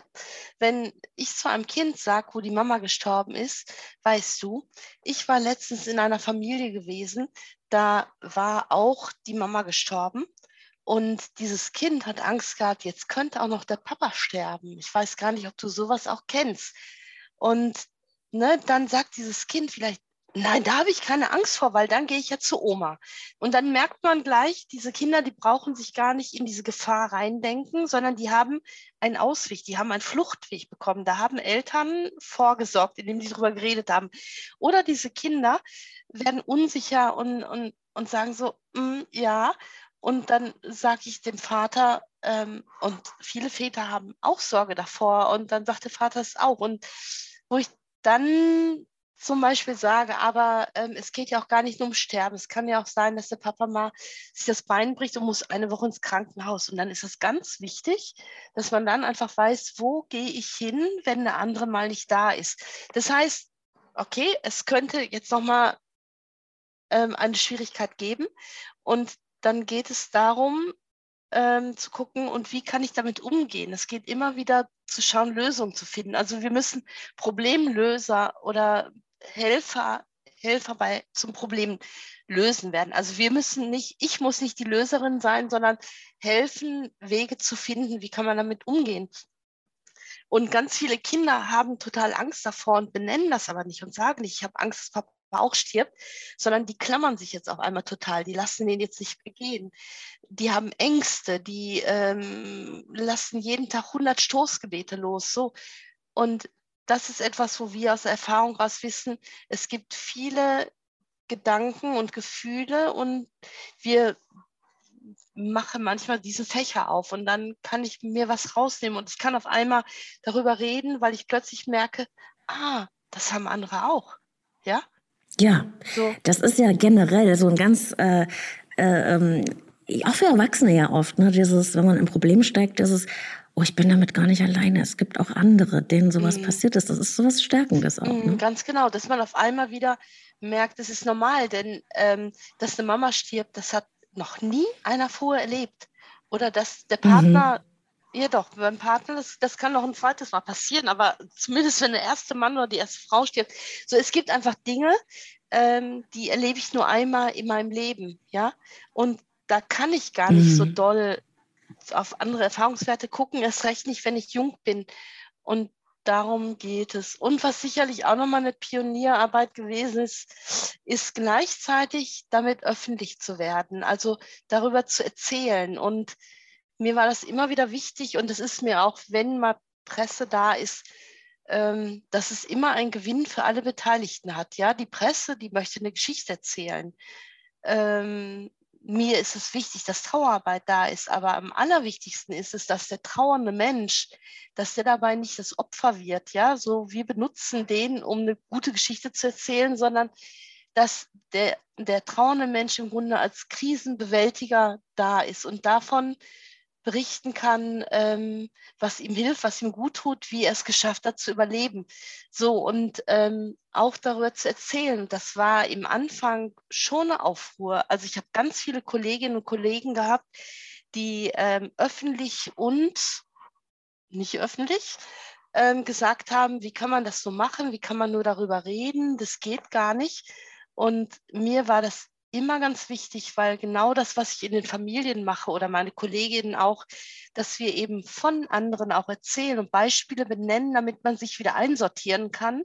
Wenn ich zu einem Kind sage, wo die Mama gestorben ist, weißt du, ich war letztens in einer Familie gewesen, da war auch die Mama gestorben. Und dieses Kind hat Angst gehabt, jetzt könnte auch noch der Papa sterben. Ich weiß gar nicht, ob du sowas auch kennst. Und ne, dann sagt dieses Kind vielleicht, Nein, da habe ich keine Angst vor, weil dann gehe ich ja zu Oma. Und dann merkt man gleich, diese Kinder, die brauchen sich gar nicht in diese Gefahr reindenken, sondern die haben einen Ausweg, die haben einen Fluchtweg bekommen. Da haben Eltern vorgesorgt, indem sie darüber geredet haben. Oder diese Kinder werden unsicher und, und, und sagen so, mm, ja. Und dann sage ich dem Vater, ähm, und viele Väter haben auch Sorge davor. Und dann sagt der Vater es auch. Und wo ich dann zum Beispiel sage, aber ähm, es geht ja auch gar nicht nur um Sterben. Es kann ja auch sein, dass der Papa mal sich das Bein bricht und muss eine Woche ins Krankenhaus. Und dann ist es ganz wichtig, dass man dann einfach weiß, wo gehe ich hin, wenn der andere mal nicht da ist. Das heißt, okay, es könnte jetzt nochmal ähm, eine Schwierigkeit geben. Und dann geht es darum, ähm, zu gucken und wie kann ich damit umgehen. Es geht immer wieder zu schauen, Lösungen zu finden. Also wir müssen Problemlöser oder Helfer, Helfer bei, zum Problem lösen werden. Also wir müssen nicht, ich muss nicht die Löserin sein, sondern helfen, Wege zu finden, wie kann man damit umgehen. Und ganz viele Kinder haben total Angst davor und benennen das aber nicht und sagen nicht, ich habe Angst, dass Papa auch stirbt, sondern die klammern sich jetzt auf einmal total, die lassen den jetzt nicht begehen. Die haben Ängste, die ähm, lassen jeden Tag 100 Stoßgebete los. So. Und das ist etwas, wo wir aus Erfahrung raus wissen, es gibt viele Gedanken und Gefühle und wir machen manchmal diese Fächer auf und dann kann ich mir was rausnehmen und ich kann auf einmal darüber reden, weil ich plötzlich merke, ah, das haben andere auch. Ja? Ja, so. das ist ja generell so ein ganz, äh, äh, ähm, auch für Erwachsene ja oft, ne, dieses, wenn man im Problem steckt, dieses, oh, ich bin damit gar nicht alleine. Es gibt auch andere, denen sowas mhm. passiert ist. Das ist sowas Stärkendes auch. Mhm, ne? Ganz genau, dass man auf einmal wieder merkt, es ist normal, denn ähm, dass eine Mama stirbt, das hat noch nie einer vorher erlebt. Oder dass der Partner, mhm. ja doch, beim Partner, das, das kann noch ein zweites Mal passieren, aber zumindest wenn der erste Mann oder die erste Frau stirbt. So, es gibt einfach Dinge, ähm, die erlebe ich nur einmal in meinem Leben, ja. Und da kann ich gar nicht mhm. so doll auf andere Erfahrungswerte gucken, erst recht nicht, wenn ich jung bin. Und darum geht es. Und was sicherlich auch nochmal eine Pionierarbeit gewesen ist, ist gleichzeitig damit öffentlich zu werden, also darüber zu erzählen. Und mir war das immer wieder wichtig und es ist mir auch, wenn mal Presse da ist, ähm, dass es immer einen Gewinn für alle Beteiligten hat. Ja, die Presse, die möchte eine Geschichte erzählen. Ähm, mir ist es wichtig, dass Trauerarbeit da ist, aber am allerwichtigsten ist es, dass der trauernde Mensch, dass der dabei nicht das Opfer wird, ja, so wir benutzen den, um eine gute Geschichte zu erzählen, sondern dass der, der trauernde Mensch im Grunde als Krisenbewältiger da ist und davon berichten kann, ähm, was ihm hilft, was ihm gut tut, wie er es geschafft hat zu überleben. So und ähm, auch darüber zu erzählen. Das war im Anfang schon eine Aufruhr. Also ich habe ganz viele Kolleginnen und Kollegen gehabt, die ähm, öffentlich und nicht öffentlich ähm, gesagt haben, wie kann man das so machen, wie kann man nur darüber reden, das geht gar nicht. Und mir war das immer ganz wichtig, weil genau das, was ich in den Familien mache oder meine Kolleginnen auch, dass wir eben von anderen auch erzählen und Beispiele benennen, damit man sich wieder einsortieren kann.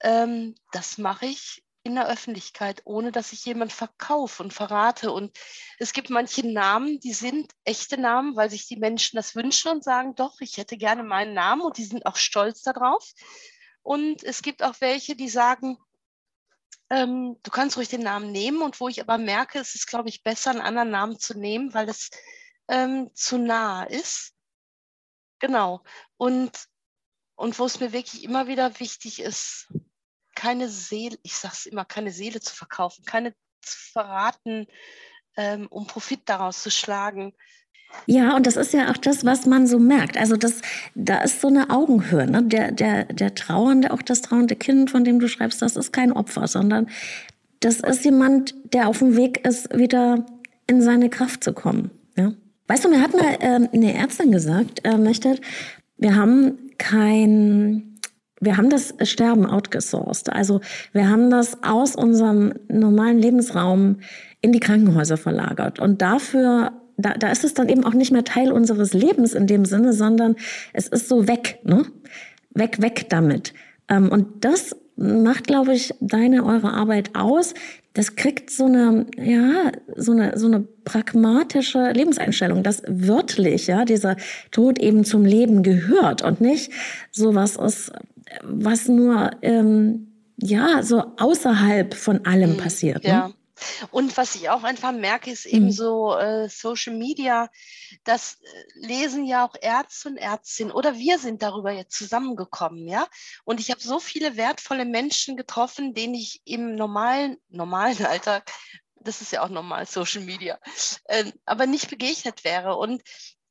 Ähm, das mache ich in der Öffentlichkeit, ohne dass ich jemand verkaufe und verrate. Und es gibt manche Namen, die sind echte Namen, weil sich die Menschen das wünschen und sagen, doch, ich hätte gerne meinen Namen und die sind auch stolz darauf. Und es gibt auch welche, die sagen, ähm, du kannst ruhig den Namen nehmen und wo ich aber merke, es ist, glaube ich, besser, einen anderen Namen zu nehmen, weil es ähm, zu nah ist. Genau. Und, und wo es mir wirklich immer wieder wichtig ist, keine Seele, ich sage es immer, keine Seele zu verkaufen, keine zu verraten, ähm, um Profit daraus zu schlagen, ja, und das ist ja auch das, was man so merkt. Also das, da ist so eine Augenhöhe. Ne? Der, der, der Trauernde, auch das trauernde Kind, von dem du schreibst, das ist kein Opfer, sondern das ist jemand, der auf dem Weg ist, wieder in seine Kraft zu kommen. Ja? Weißt du, mir hat mal äh, eine Ärztin gesagt, äh, möchte, wir haben kein, wir haben das Sterben outgesourced. Also wir haben das aus unserem normalen Lebensraum in die Krankenhäuser verlagert. Und dafür da, da ist es dann eben auch nicht mehr Teil unseres Lebens in dem Sinne, sondern es ist so weg, ne? Weg, weg damit. Ähm, und das macht, glaube ich, deine, eure Arbeit aus. Das kriegt so eine, ja, so eine, so eine pragmatische Lebenseinstellung, dass wörtlich, ja, dieser Tod eben zum Leben gehört und nicht so was ist, was nur, ähm, ja, so außerhalb von allem mhm, passiert. Ne? Und was ich auch einfach merke, ist eben mhm. so äh, Social Media, das äh, lesen ja auch Ärzte und Ärztinnen oder wir sind darüber jetzt zusammengekommen, ja. Und ich habe so viele wertvolle Menschen getroffen, denen ich im normalen, normalen Alltag, das ist ja auch normal, Social Media, äh, aber nicht begegnet wäre. Und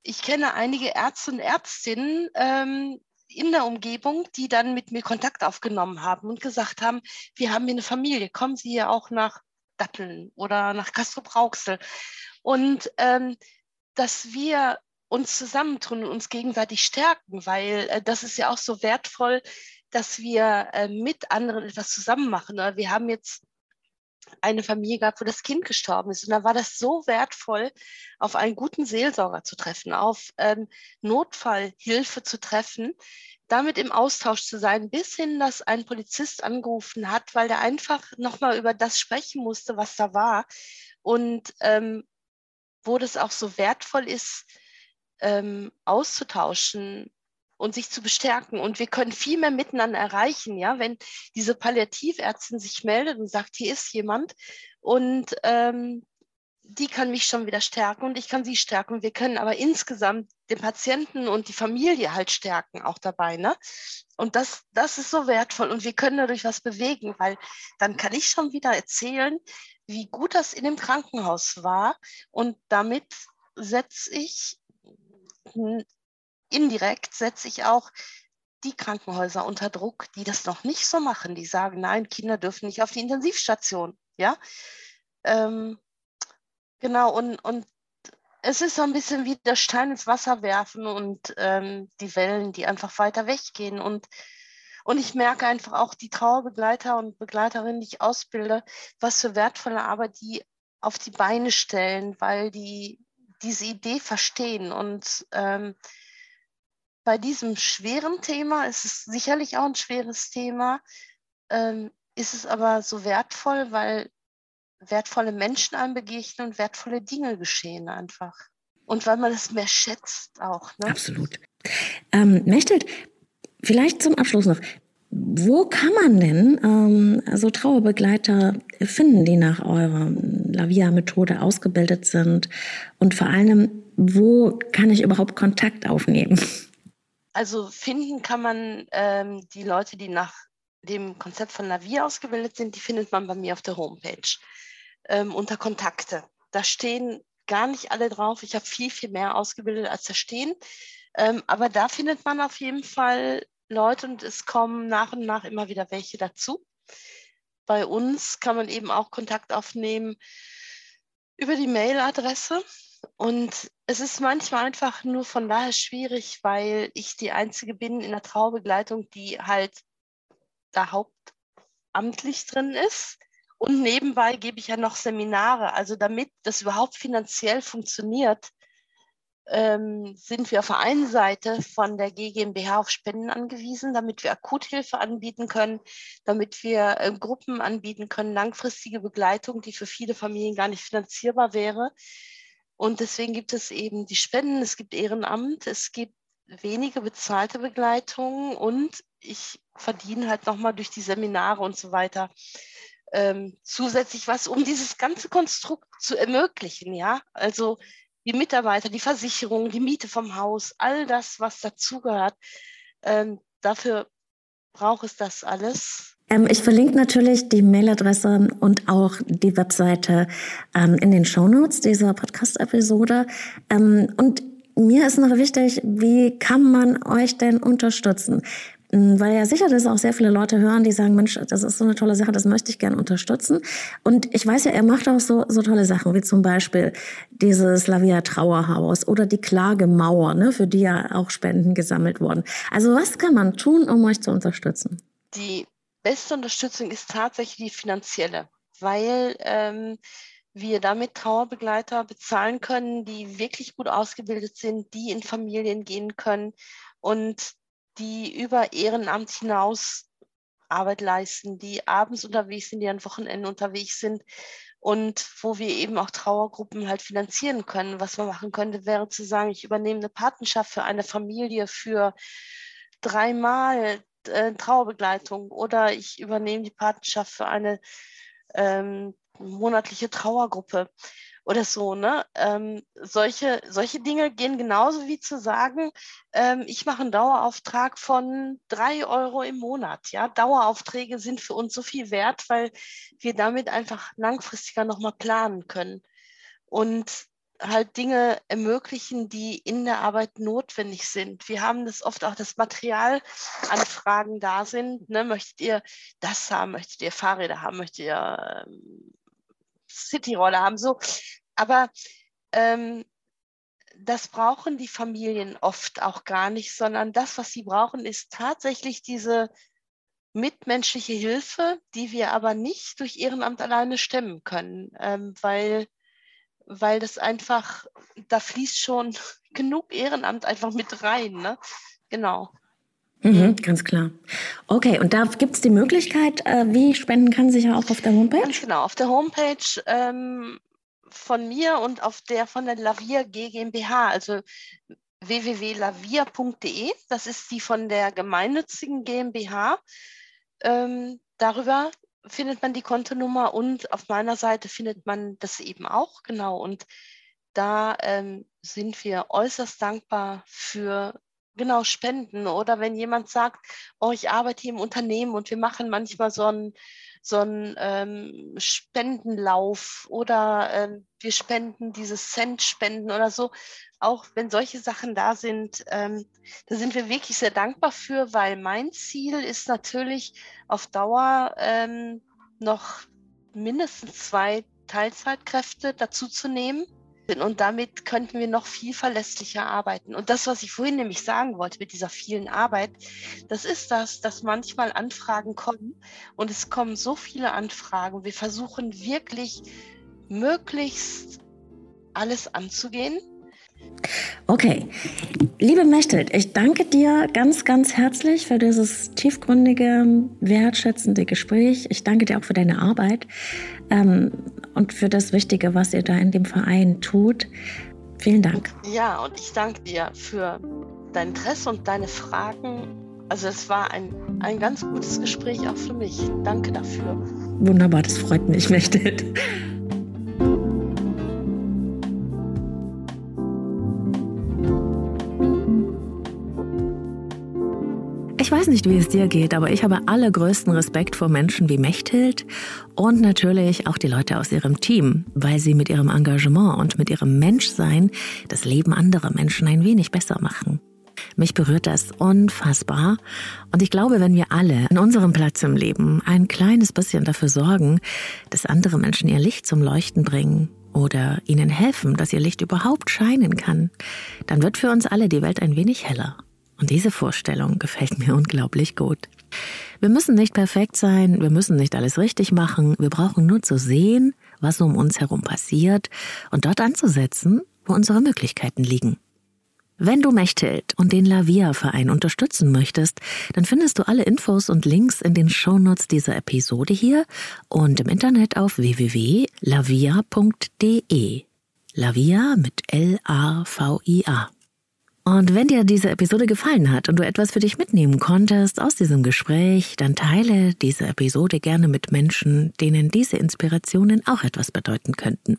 ich kenne einige Ärzte und Ärztinnen, ähm, in der Umgebung, die dann mit mir Kontakt aufgenommen haben und gesagt haben, wir haben hier eine Familie, kommen Sie hier auch nach Datteln oder nach Castro Brauxel. Und ähm, dass wir uns zusammentun und uns gegenseitig stärken, weil äh, das ist ja auch so wertvoll, dass wir äh, mit anderen etwas zusammen machen. Wir haben jetzt eine Familie gehabt, wo das Kind gestorben ist. Und da war das so wertvoll, auf einen guten Seelsorger zu treffen, auf ähm, Notfallhilfe zu treffen, damit im Austausch zu sein, bis hin, dass ein Polizist angerufen hat, weil der einfach nochmal über das sprechen musste, was da war. Und ähm, wo das auch so wertvoll ist, ähm, auszutauschen und sich zu bestärken. Und wir können viel mehr miteinander erreichen, ja, wenn diese Palliativärztin sich meldet und sagt, hier ist jemand und ähm, die kann mich schon wieder stärken und ich kann sie stärken. Wir können aber insgesamt den Patienten und die Familie halt stärken auch dabei. Ne? Und das, das ist so wertvoll und wir können dadurch was bewegen, weil dann kann ich schon wieder erzählen, wie gut das in dem Krankenhaus war und damit setze ich indirekt setze ich auch die Krankenhäuser unter Druck, die das noch nicht so machen. Die sagen, nein, Kinder dürfen nicht auf die Intensivstation. Ja, ähm, genau. Und, und es ist so ein bisschen wie der Stein ins Wasser werfen und ähm, die Wellen, die einfach weiter weggehen. Und, und ich merke einfach auch die Trauerbegleiter und Begleiterinnen, die ich ausbilde, was für wertvolle Arbeit die auf die Beine stellen, weil die diese Idee verstehen und ähm, bei diesem schweren Thema, es ist sicherlich auch ein schweres Thema, ähm, ist es aber so wertvoll, weil wertvolle Menschen einem begegnen und wertvolle Dinge geschehen einfach. Und weil man es mehr schätzt auch. Ne? Absolut. Ähm, Mechtelt, vielleicht zum Abschluss noch. Wo kann man denn ähm, so Trauerbegleiter finden, die nach eurer Lavia-Methode ausgebildet sind? Und vor allem, wo kann ich überhaupt Kontakt aufnehmen? Also finden kann man ähm, die Leute, die nach dem Konzept von Navi ausgebildet sind, die findet man bei mir auf der Homepage ähm, unter Kontakte. Da stehen gar nicht alle drauf. Ich habe viel, viel mehr ausgebildet, als da stehen. Ähm, aber da findet man auf jeden Fall Leute und es kommen nach und nach immer wieder welche dazu. Bei uns kann man eben auch Kontakt aufnehmen über die Mailadresse. Und es ist manchmal einfach nur von daher schwierig, weil ich die Einzige bin in der Traubegleitung, die halt da hauptamtlich drin ist. Und nebenbei gebe ich ja noch Seminare. Also damit das überhaupt finanziell funktioniert, ähm, sind wir auf der einen Seite von der GmbH auf Spenden angewiesen, damit wir Akuthilfe anbieten können, damit wir äh, Gruppen anbieten können, langfristige Begleitung, die für viele Familien gar nicht finanzierbar wäre. Und deswegen gibt es eben die Spenden, es gibt Ehrenamt, es gibt wenige bezahlte Begleitungen und ich verdiene halt nochmal durch die Seminare und so weiter ähm, zusätzlich was, um dieses ganze Konstrukt zu ermöglichen. Ja, also die Mitarbeiter, die Versicherung, die Miete vom Haus, all das, was dazugehört. Ähm, dafür braucht es das alles. Ähm, ich verlinke natürlich die Mailadresse und auch die Webseite ähm, in den Shownotes dieser Podcast-Episode. Ähm, und mir ist noch wichtig, wie kann man euch denn unterstützen? Ähm, weil ja sicher, dass auch sehr viele Leute hören, die sagen, Mensch, das ist so eine tolle Sache, das möchte ich gerne unterstützen. Und ich weiß ja, er macht auch so, so tolle Sachen, wie zum Beispiel dieses Lavia Trauerhaus oder die Klagemauer, ne, für die ja auch Spenden gesammelt wurden. Also was kann man tun, um euch zu unterstützen? Die beste Unterstützung ist tatsächlich die finanzielle, weil ähm, wir damit Trauerbegleiter bezahlen können, die wirklich gut ausgebildet sind, die in Familien gehen können und die über Ehrenamt hinaus Arbeit leisten, die abends unterwegs sind, die an Wochenenden unterwegs sind und wo wir eben auch Trauergruppen halt finanzieren können. Was man machen könnte, wäre zu sagen, ich übernehme eine Patenschaft für eine Familie für dreimal äh, Trauerbegleitung oder ich übernehme die Patenschaft für eine ähm, monatliche Trauergruppe oder so. Ne? Ähm, solche, solche Dinge gehen genauso wie zu sagen, ähm, ich mache einen Dauerauftrag von drei Euro im Monat. Ja? Daueraufträge sind für uns so viel wert, weil wir damit einfach langfristiger nochmal planen können. Und halt Dinge ermöglichen, die in der Arbeit notwendig sind. Wir haben das oft auch, dass Materialanfragen da sind. Ne? Möchtet ihr das haben? Möchtet ihr Fahrräder haben? Möchtet ihr ähm, Cityroller haben? So. Aber ähm, das brauchen die Familien oft auch gar nicht, sondern das, was sie brauchen, ist tatsächlich diese mitmenschliche Hilfe, die wir aber nicht durch Ehrenamt alleine stemmen können, ähm, weil weil das einfach, da fließt schon genug Ehrenamt einfach mit rein. Ne? Genau. Mhm, ganz klar. Okay, und da gibt es die Möglichkeit, äh, wie spenden kann sich ja auch auf der Homepage? Ganz genau, auf der Homepage ähm, von mir und auf der von der Lavia GmbH, also www.lavia.de, das ist die von der gemeinnützigen GmbH. Ähm, darüber findet man die Kontonummer und auf meiner Seite findet man das eben auch, genau. Und da ähm, sind wir äußerst dankbar für genau Spenden oder wenn jemand sagt, oh, ich arbeite hier im Unternehmen und wir machen manchmal so einen so ähm, Spendenlauf oder ähm, wir spenden dieses Cent spenden oder so. Auch wenn solche Sachen da sind, ähm, da sind wir wirklich sehr dankbar für, weil mein Ziel ist natürlich auf Dauer ähm, noch mindestens zwei Teilzeitkräfte dazu nehmen und damit könnten wir noch viel verlässlicher arbeiten. Und das, was ich vorhin nämlich sagen wollte mit dieser vielen Arbeit, das ist das, dass manchmal Anfragen kommen und es kommen so viele Anfragen. Wir versuchen wirklich möglichst alles anzugehen Okay, liebe Mechthild, ich danke dir ganz, ganz herzlich für dieses tiefgründige, wertschätzende Gespräch. Ich danke dir auch für deine Arbeit ähm, und für das Wichtige, was ihr da in dem Verein tut. Vielen Dank. Ja, und ich danke dir für dein Interesse und deine Fragen. Also es war ein, ein ganz gutes Gespräch auch für mich. Danke dafür. Wunderbar, das freut mich, Mechthild. Ich weiß nicht, wie es dir geht, aber ich habe allergrößten Respekt vor Menschen wie Mechthild und natürlich auch die Leute aus ihrem Team, weil sie mit ihrem Engagement und mit ihrem Menschsein das Leben anderer Menschen ein wenig besser machen. Mich berührt das unfassbar. Und ich glaube, wenn wir alle an unserem Platz im Leben ein kleines bisschen dafür sorgen, dass andere Menschen ihr Licht zum Leuchten bringen oder ihnen helfen, dass ihr Licht überhaupt scheinen kann, dann wird für uns alle die Welt ein wenig heller. Und diese Vorstellung gefällt mir unglaublich gut. Wir müssen nicht perfekt sein, wir müssen nicht alles richtig machen, wir brauchen nur zu sehen, was um uns herum passiert und dort anzusetzen, wo unsere Möglichkeiten liegen. Wenn du Mechthild und den Lavia-Verein unterstützen möchtest, dann findest du alle Infos und Links in den Shownotes dieser Episode hier und im Internet auf www.lavia.de. Lavia mit L-A-V-I-A. Und wenn dir diese Episode gefallen hat und du etwas für dich mitnehmen konntest aus diesem Gespräch, dann teile diese Episode gerne mit Menschen, denen diese Inspirationen auch etwas bedeuten könnten.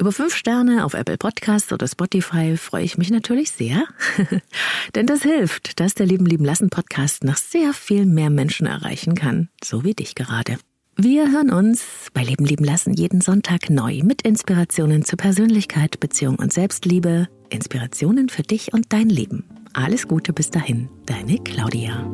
Über fünf Sterne auf Apple Podcasts oder Spotify freue ich mich natürlich sehr. Denn das hilft, dass der Lieben Lieben Lassen Podcast noch sehr viel mehr Menschen erreichen kann, so wie dich gerade. Wir hören uns bei Leben lieben lassen jeden Sonntag neu mit Inspirationen zur Persönlichkeit, Beziehung und Selbstliebe, Inspirationen für dich und dein Leben. Alles Gute bis dahin, deine Claudia.